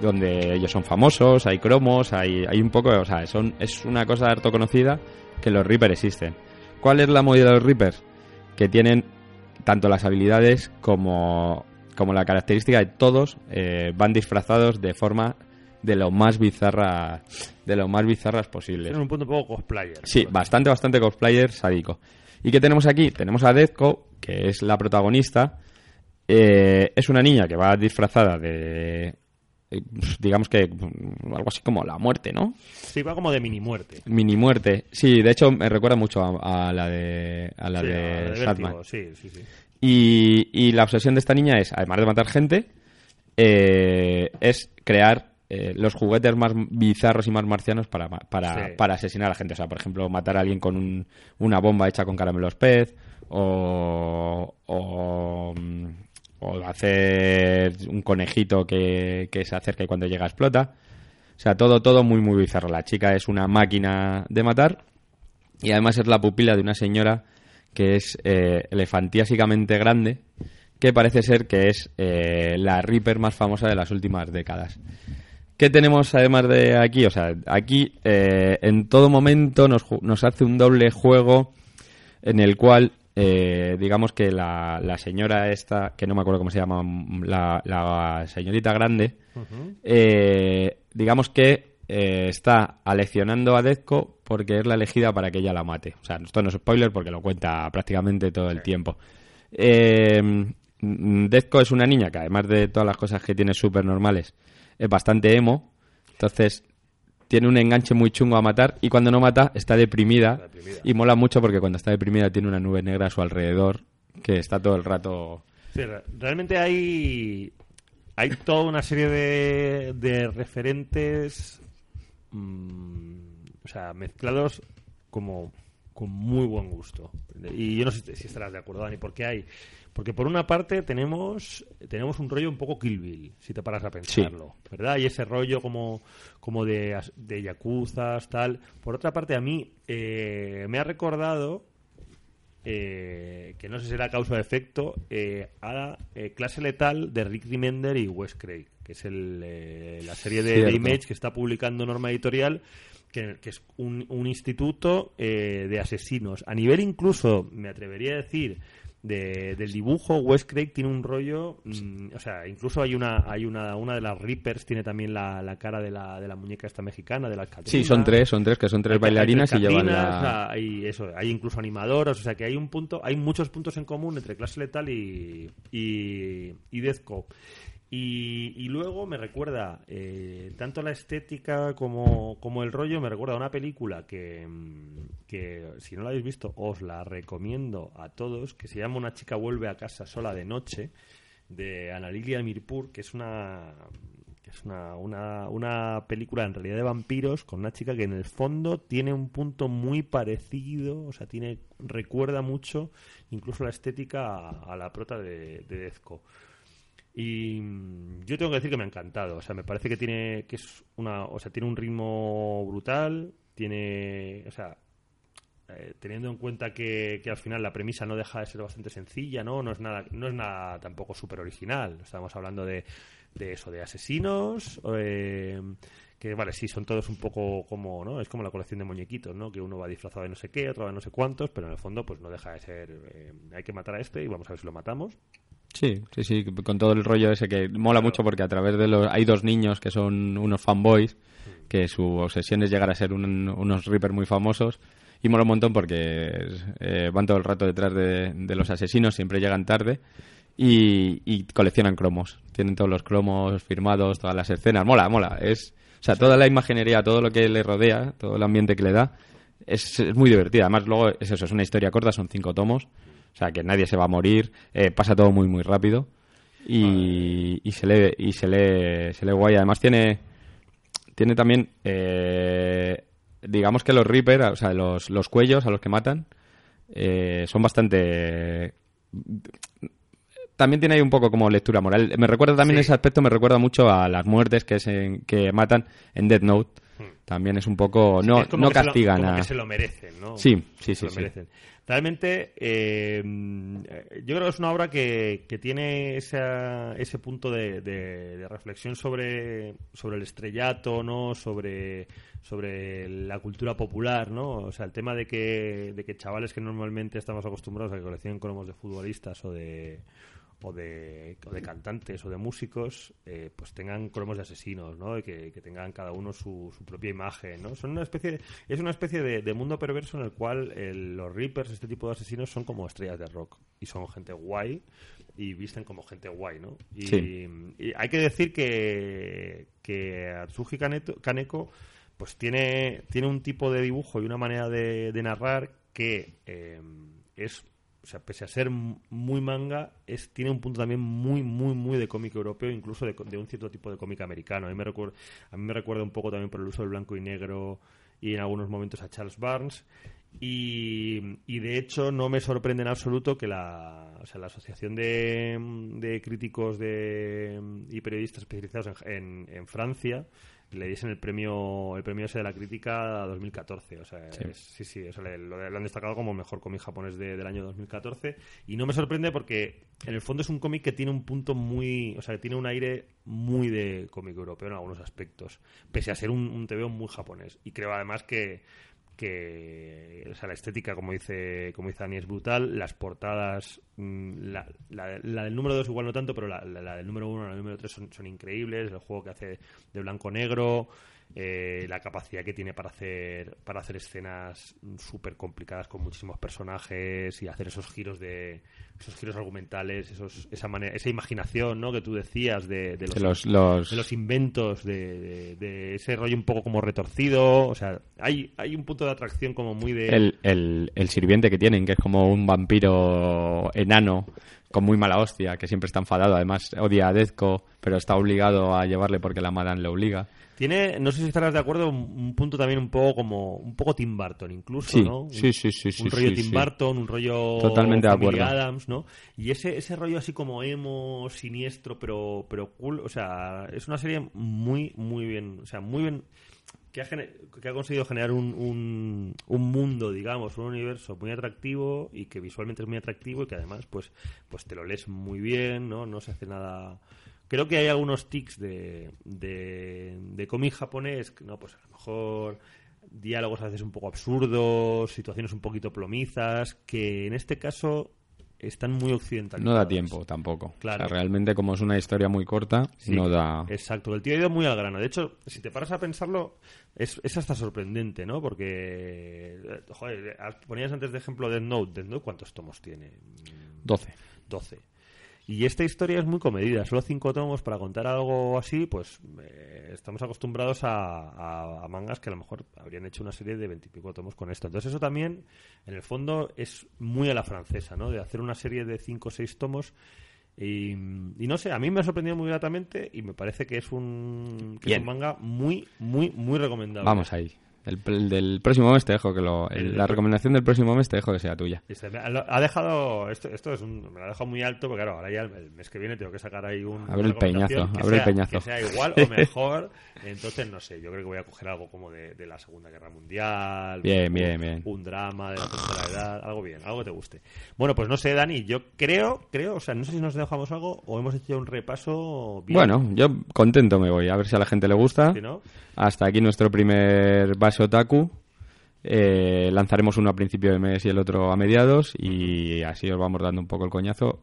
donde ellos son famosos, hay cromos, hay, hay un poco, o sea, son, es una cosa harto conocida que los Reapers existen. ¿Cuál es la movida de los Reapers? Que tienen tanto las habilidades como, como la característica de todos eh, van disfrazados de forma de lo más bizarra de lo más bizarras posibles. Tienen un punto un poco cosplayer. Sí, bastante, bastante cosplayer sádico. ¿Y qué tenemos aquí? Tenemos a Dezco, que es la protagonista. Eh, es una niña que va disfrazada de. eh, digamos que. mm, algo así como la muerte, ¿no? Sí, va como de mini muerte. Mini muerte. Sí, de hecho me recuerda mucho a, a la de. a la sí, de, a la de Sí, sí, sí. Y, y la obsesión de esta niña es, además de matar gente, eh, es crear eh, los juguetes más bizarros y más marcianos para, para, Sí. para asesinar a la gente. O sea, por ejemplo, matar a alguien con un- una bomba hecha con caramelos pez o, o, mm, o hacer un conejito que, que se acerca y cuando llega explota. O sea, todo, todo muy, muy bizarro. La chica es una máquina de matar y además es la pupila de una señora que es eh, elefantiásicamente grande, que parece ser que es eh, la Reaper más famosa de las últimas décadas. ¿Qué tenemos además de aquí? O sea, aquí eh, en todo momento nos, nos hace un doble juego en el cual, eh, digamos que la, la señora esta, que no me acuerdo cómo se llama, la, la señorita grande, eh, digamos que eh, está aleccionando a Dezco porque es la elegida para que ella la mate. O sea, esto no es spoiler porque lo cuenta prácticamente todo el tiempo. Eh, Dezco es una niña que además de todas las cosas que tiene súper normales, es bastante emo. Entonces tiene un enganche muy chungo a matar y cuando no mata está deprimida, deprimida. y mola mucho porque cuando está deprimida tiene una nube negra a su alrededor que está todo el rato... Sí, realmente hay hay toda una serie de, de referentes mm, o sea mezclados como con muy buen gusto y yo no sé si estarás de acuerdo Dani porque hay porque por una parte tenemos tenemos un rollo un poco Kill Bill si te paras a pensarlo verdad y ese rollo como como de de yakuzas tal por otra parte a mí eh, me ha recordado eh, que no sé si será causa o efecto, eh, a la eh, clase letal de Rick Remender y Wes Craig, que es el, eh, la serie de, de. Image que está publicando Norma Editorial, que, que es un, un instituto eh, de asesinos. A nivel incluso, me atrevería a decir, de- del dibujo, Wes Craig tiene un rollo, mm, o sea, incluso hay una, hay una, una de las Reapers tiene también la, la cara de la, de la muñeca esta mexicana, de la Sí, son tres, son tres, que son tres hay- hay bailarinas y tres llevan la... o sea, hay eso, hay incluso animadoras, o sea que hay un punto, hay muchos puntos en común entre clase letal y y, y Dezco. Y, y luego me recuerda eh, tanto la estética como, como el rollo, me recuerda una película que, mm, que, si no la habéis visto, os la recomiendo a todos, que se llama Una chica vuelve a casa sola de noche, de Ana Lilia Mirpur, que es una que es una, una, una película en realidad de vampiros con una chica que en el fondo tiene un punto muy parecido, o sea, tiene recuerda mucho incluso la estética a, a la prota de, de Dezco. Y mm, yo tengo que decir que me ha encantado, o sea, me parece que tiene que es una, o sea, tiene un ritmo brutal, tiene, o sea, eh, teniendo en cuenta que, que al final la premisa no deja de ser bastante sencilla, ¿no? No es nada, no es nada tampoco súper original. Estamos hablando de, de eso, de asesinos, eh, que vale, sí, son todos un poco como, ¿no? Es como la colección de muñequitos, ¿no? Que uno va disfrazado de no sé qué, otro de no sé cuántos, pero en el fondo pues no deja de ser, eh, hay que matar a este y vamos a ver si lo matamos. Sí, sí, sí, con todo el rollo ese que mola mucho porque a través de los... Hay dos niños que son unos fanboys, que su obsesión es llegar a ser un- unos Reaper muy famosos. Y mola un montón porque eh, van todo el rato detrás de, los asesinos, siempre llegan tarde y, coleccionan cromos. Tienen todos los cromos firmados, todas las escenas. Mola, mola. Es, o sea, toda la imaginería, todo lo que le rodea, todo el ambiente que le da, es, es muy divertida. Además, luego es eso, es una historia corta, son cinco tomos. O sea, que nadie se va a morir, eh, pasa todo muy, muy rápido. Y, y se lee, y se lee, se lee guay. Además tiene, tiene también, eh, digamos que los Reaper, o sea, los, los cuellos a los que matan, eh, son bastante... También tiene ahí un poco como lectura moral. Me recuerda también Sí. ese aspecto, me recuerda mucho a las muertes que, se, que matan en Death Note. También es un poco... No, como no se lo- castigan como a... que se lo merecen, ¿no? Sí, sí, Se sí, lo sí. Realmente, eh, yo creo que es una obra que, que tiene esa- ese punto de, de- de reflexión sobre, sobre el estrellato, ¿no? Sobre, sobre la cultura popular, ¿no? O sea, el tema de que, de que chavales que normalmente estamos acostumbrados a que coleccionen cromos de futbolistas o de o de, o de cantantes o de músicos, eh, pues tengan cromos de asesinos, ¿no? Y que, que tengan cada uno su, su propia imagen, ¿no? Son una especie es una especie de, de mundo perverso en el cual el- los Reapers, este tipo de asesinos, son como estrellas de rock y son gente guay y visten como gente guay, ¿no? Y, Sí. y hay que decir que, que Kaneto- Kaneko pues tiene, tiene un tipo de dibujo y una manera de, de narrar que eh, es o sea, pese a ser muy manga, es, tiene un punto también muy, muy, muy de cómic europeo, incluso de, de un cierto tipo de cómic americano. A mí, me recuerda, a mí me recuerda un poco también por el uso del blanco y negro y en algunos momentos a Charles Barnes. Y, y de hecho no me sorprende en absoluto que la, o sea, la Asociación de, de Críticos de, y Periodistas Especializados en- en Francia le diesen el premio el premio ese de la crítica 2014. O sea, Sí. es- sí, sí, o sea, le, lo, lo han destacado como mejor cómic japonés de- del año 2014. Y no me sorprende porque en el fondo es un cómic que tiene un punto muy. O sea, que tiene un aire muy de cómic europeo en algunos aspectos. Pese a ser un, un TVO muy japonés. Y creo además que que o sea, la estética como dice como dice Dani es brutal. Las portadas mm, la, la- del número 2 igual no tanto pero la, la- del número 1 y la del número 3 son, increíbles. El juego que hace de blanco negro eh, la capacidad que tiene para hacer para hacer escenas súper complicadas con muchísimos personajes y hacer esos giros de esos giros argumentales esos esa manera esa imaginación ¿no? que tú decías de, de los, De los, los- de los inventos, de, ese rollo un poco como retorcido. O sea, hay, hay un punto de atracción como muy de. el, el, el sirviente que tienen, que es como un vampiro enano con muy mala hostia, que siempre está enfadado. Además, odia a Dezco, pero está obligado a llevarle porque la Madame le obliga. Tiene, no sé si estarás de acuerdo, un, un punto también un poco como. Un poco Tim Burton, incluso, Sí, ¿no? Un- sí, sí, sí, sí, Un rollo sí, Tim. Burton, un rollo. Totalmente de acuerdo. Adams, ¿no? Y ese, ese rollo así como emo, siniestro, pero, pero cool. O sea, es una serie muy, muy bien. O sea, muy bien. que ha, que ha conseguido generar un, un, un mundo, digamos, un universo muy atractivo y que visualmente es muy atractivo y que además pues, pues te lo lees muy bien, ¿no? No se hace nada... Creo que hay algunos tics de, de, de cómic japonés, que, no, pues a lo mejor diálogos a veces un poco absurdos, situaciones un poquito plomizas, que en este caso están muy occidentalizadas. No da tiempo tampoco. Claro. O sea, realmente, como es una historia muy corta, Sí, no da. Exacto, el tío ha ido muy al grano. De hecho, si te paras a pensarlo, es, es hasta sorprendente, ¿no? Porque, eh, joder, ponías antes de ejemplo Death Note. Death Note, ¿cuántos tomos tiene? 12. 12. Y esta historia es muy comedida, solo cinco tomos para contar algo así, pues eh, estamos acostumbrados a, a- a mangas que a lo mejor habrían hecho una serie de veintipico tomos con esto. Entonces eso también, en el fondo, es muy a la francesa, ¿no? De hacer una serie de cinco o seis tomos y, y no sé, a mí me ha sorprendido muy gratamente y me parece que es un, que es un manga muy, muy, muy recomendable. Vamos ahí. El, el del próximo mes te dejo que lo. el- El- la recomendación del próximo mes te dejo que sea tuya. Este, ha dejado esto, esto es un, me lo ha dejado muy alto porque claro ahora ya el, el mes que viene tengo que sacar ahí un Abre el peñazo, que abre el sea- peñazo. que sea igual o mejor entonces no sé yo creo que voy a coger algo como de, de la segunda guerra mundial Bien, un, bien, bien. un drama de la tercera edad algo bien algo que te guste bueno pues no sé Dani yo creo creo o sea no sé si nos dejamos algo o hemos hecho un repaso bien Bueno, yo contento me voy. A ver si a la gente le gusta. ¿sí, no? Hasta aquí nuestro primer base otaku. Eh, lanzaremos uno a principio de mes y el otro a mediados. Y así os vamos dando un poco el coñazo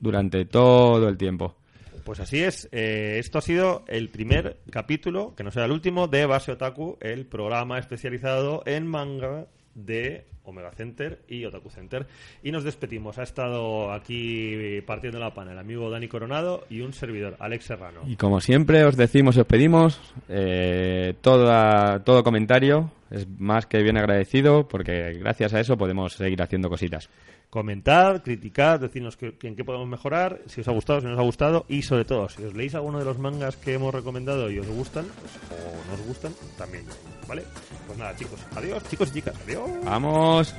durante todo el tiempo. Pues así es. Eh, esto ha sido el primer capítulo, que no será el último, de Base Otaku, el programa especializado en manga de Omega Center y Otaku Center. Y nos despedimos. Ha estado aquí partiendo la pana el amigo Dani Coronado y un servidor, Alex Serrano. Y como siempre os decimos y os pedimos, eh, toda- todo comentario es más que bien agradecido porque gracias a eso podemos seguir haciendo cositas. Comentad, criticad, decirnos que en qué podemos mejorar, si os ha gustado, si no os ha gustado y sobre todo, si os leéis alguno de los mangas que hemos recomendado y os gustan, pues, o no os gustan, también. ¿Vale? Pues nada, chicos, adiós, chicos y chicas, adiós. ¡Vamos!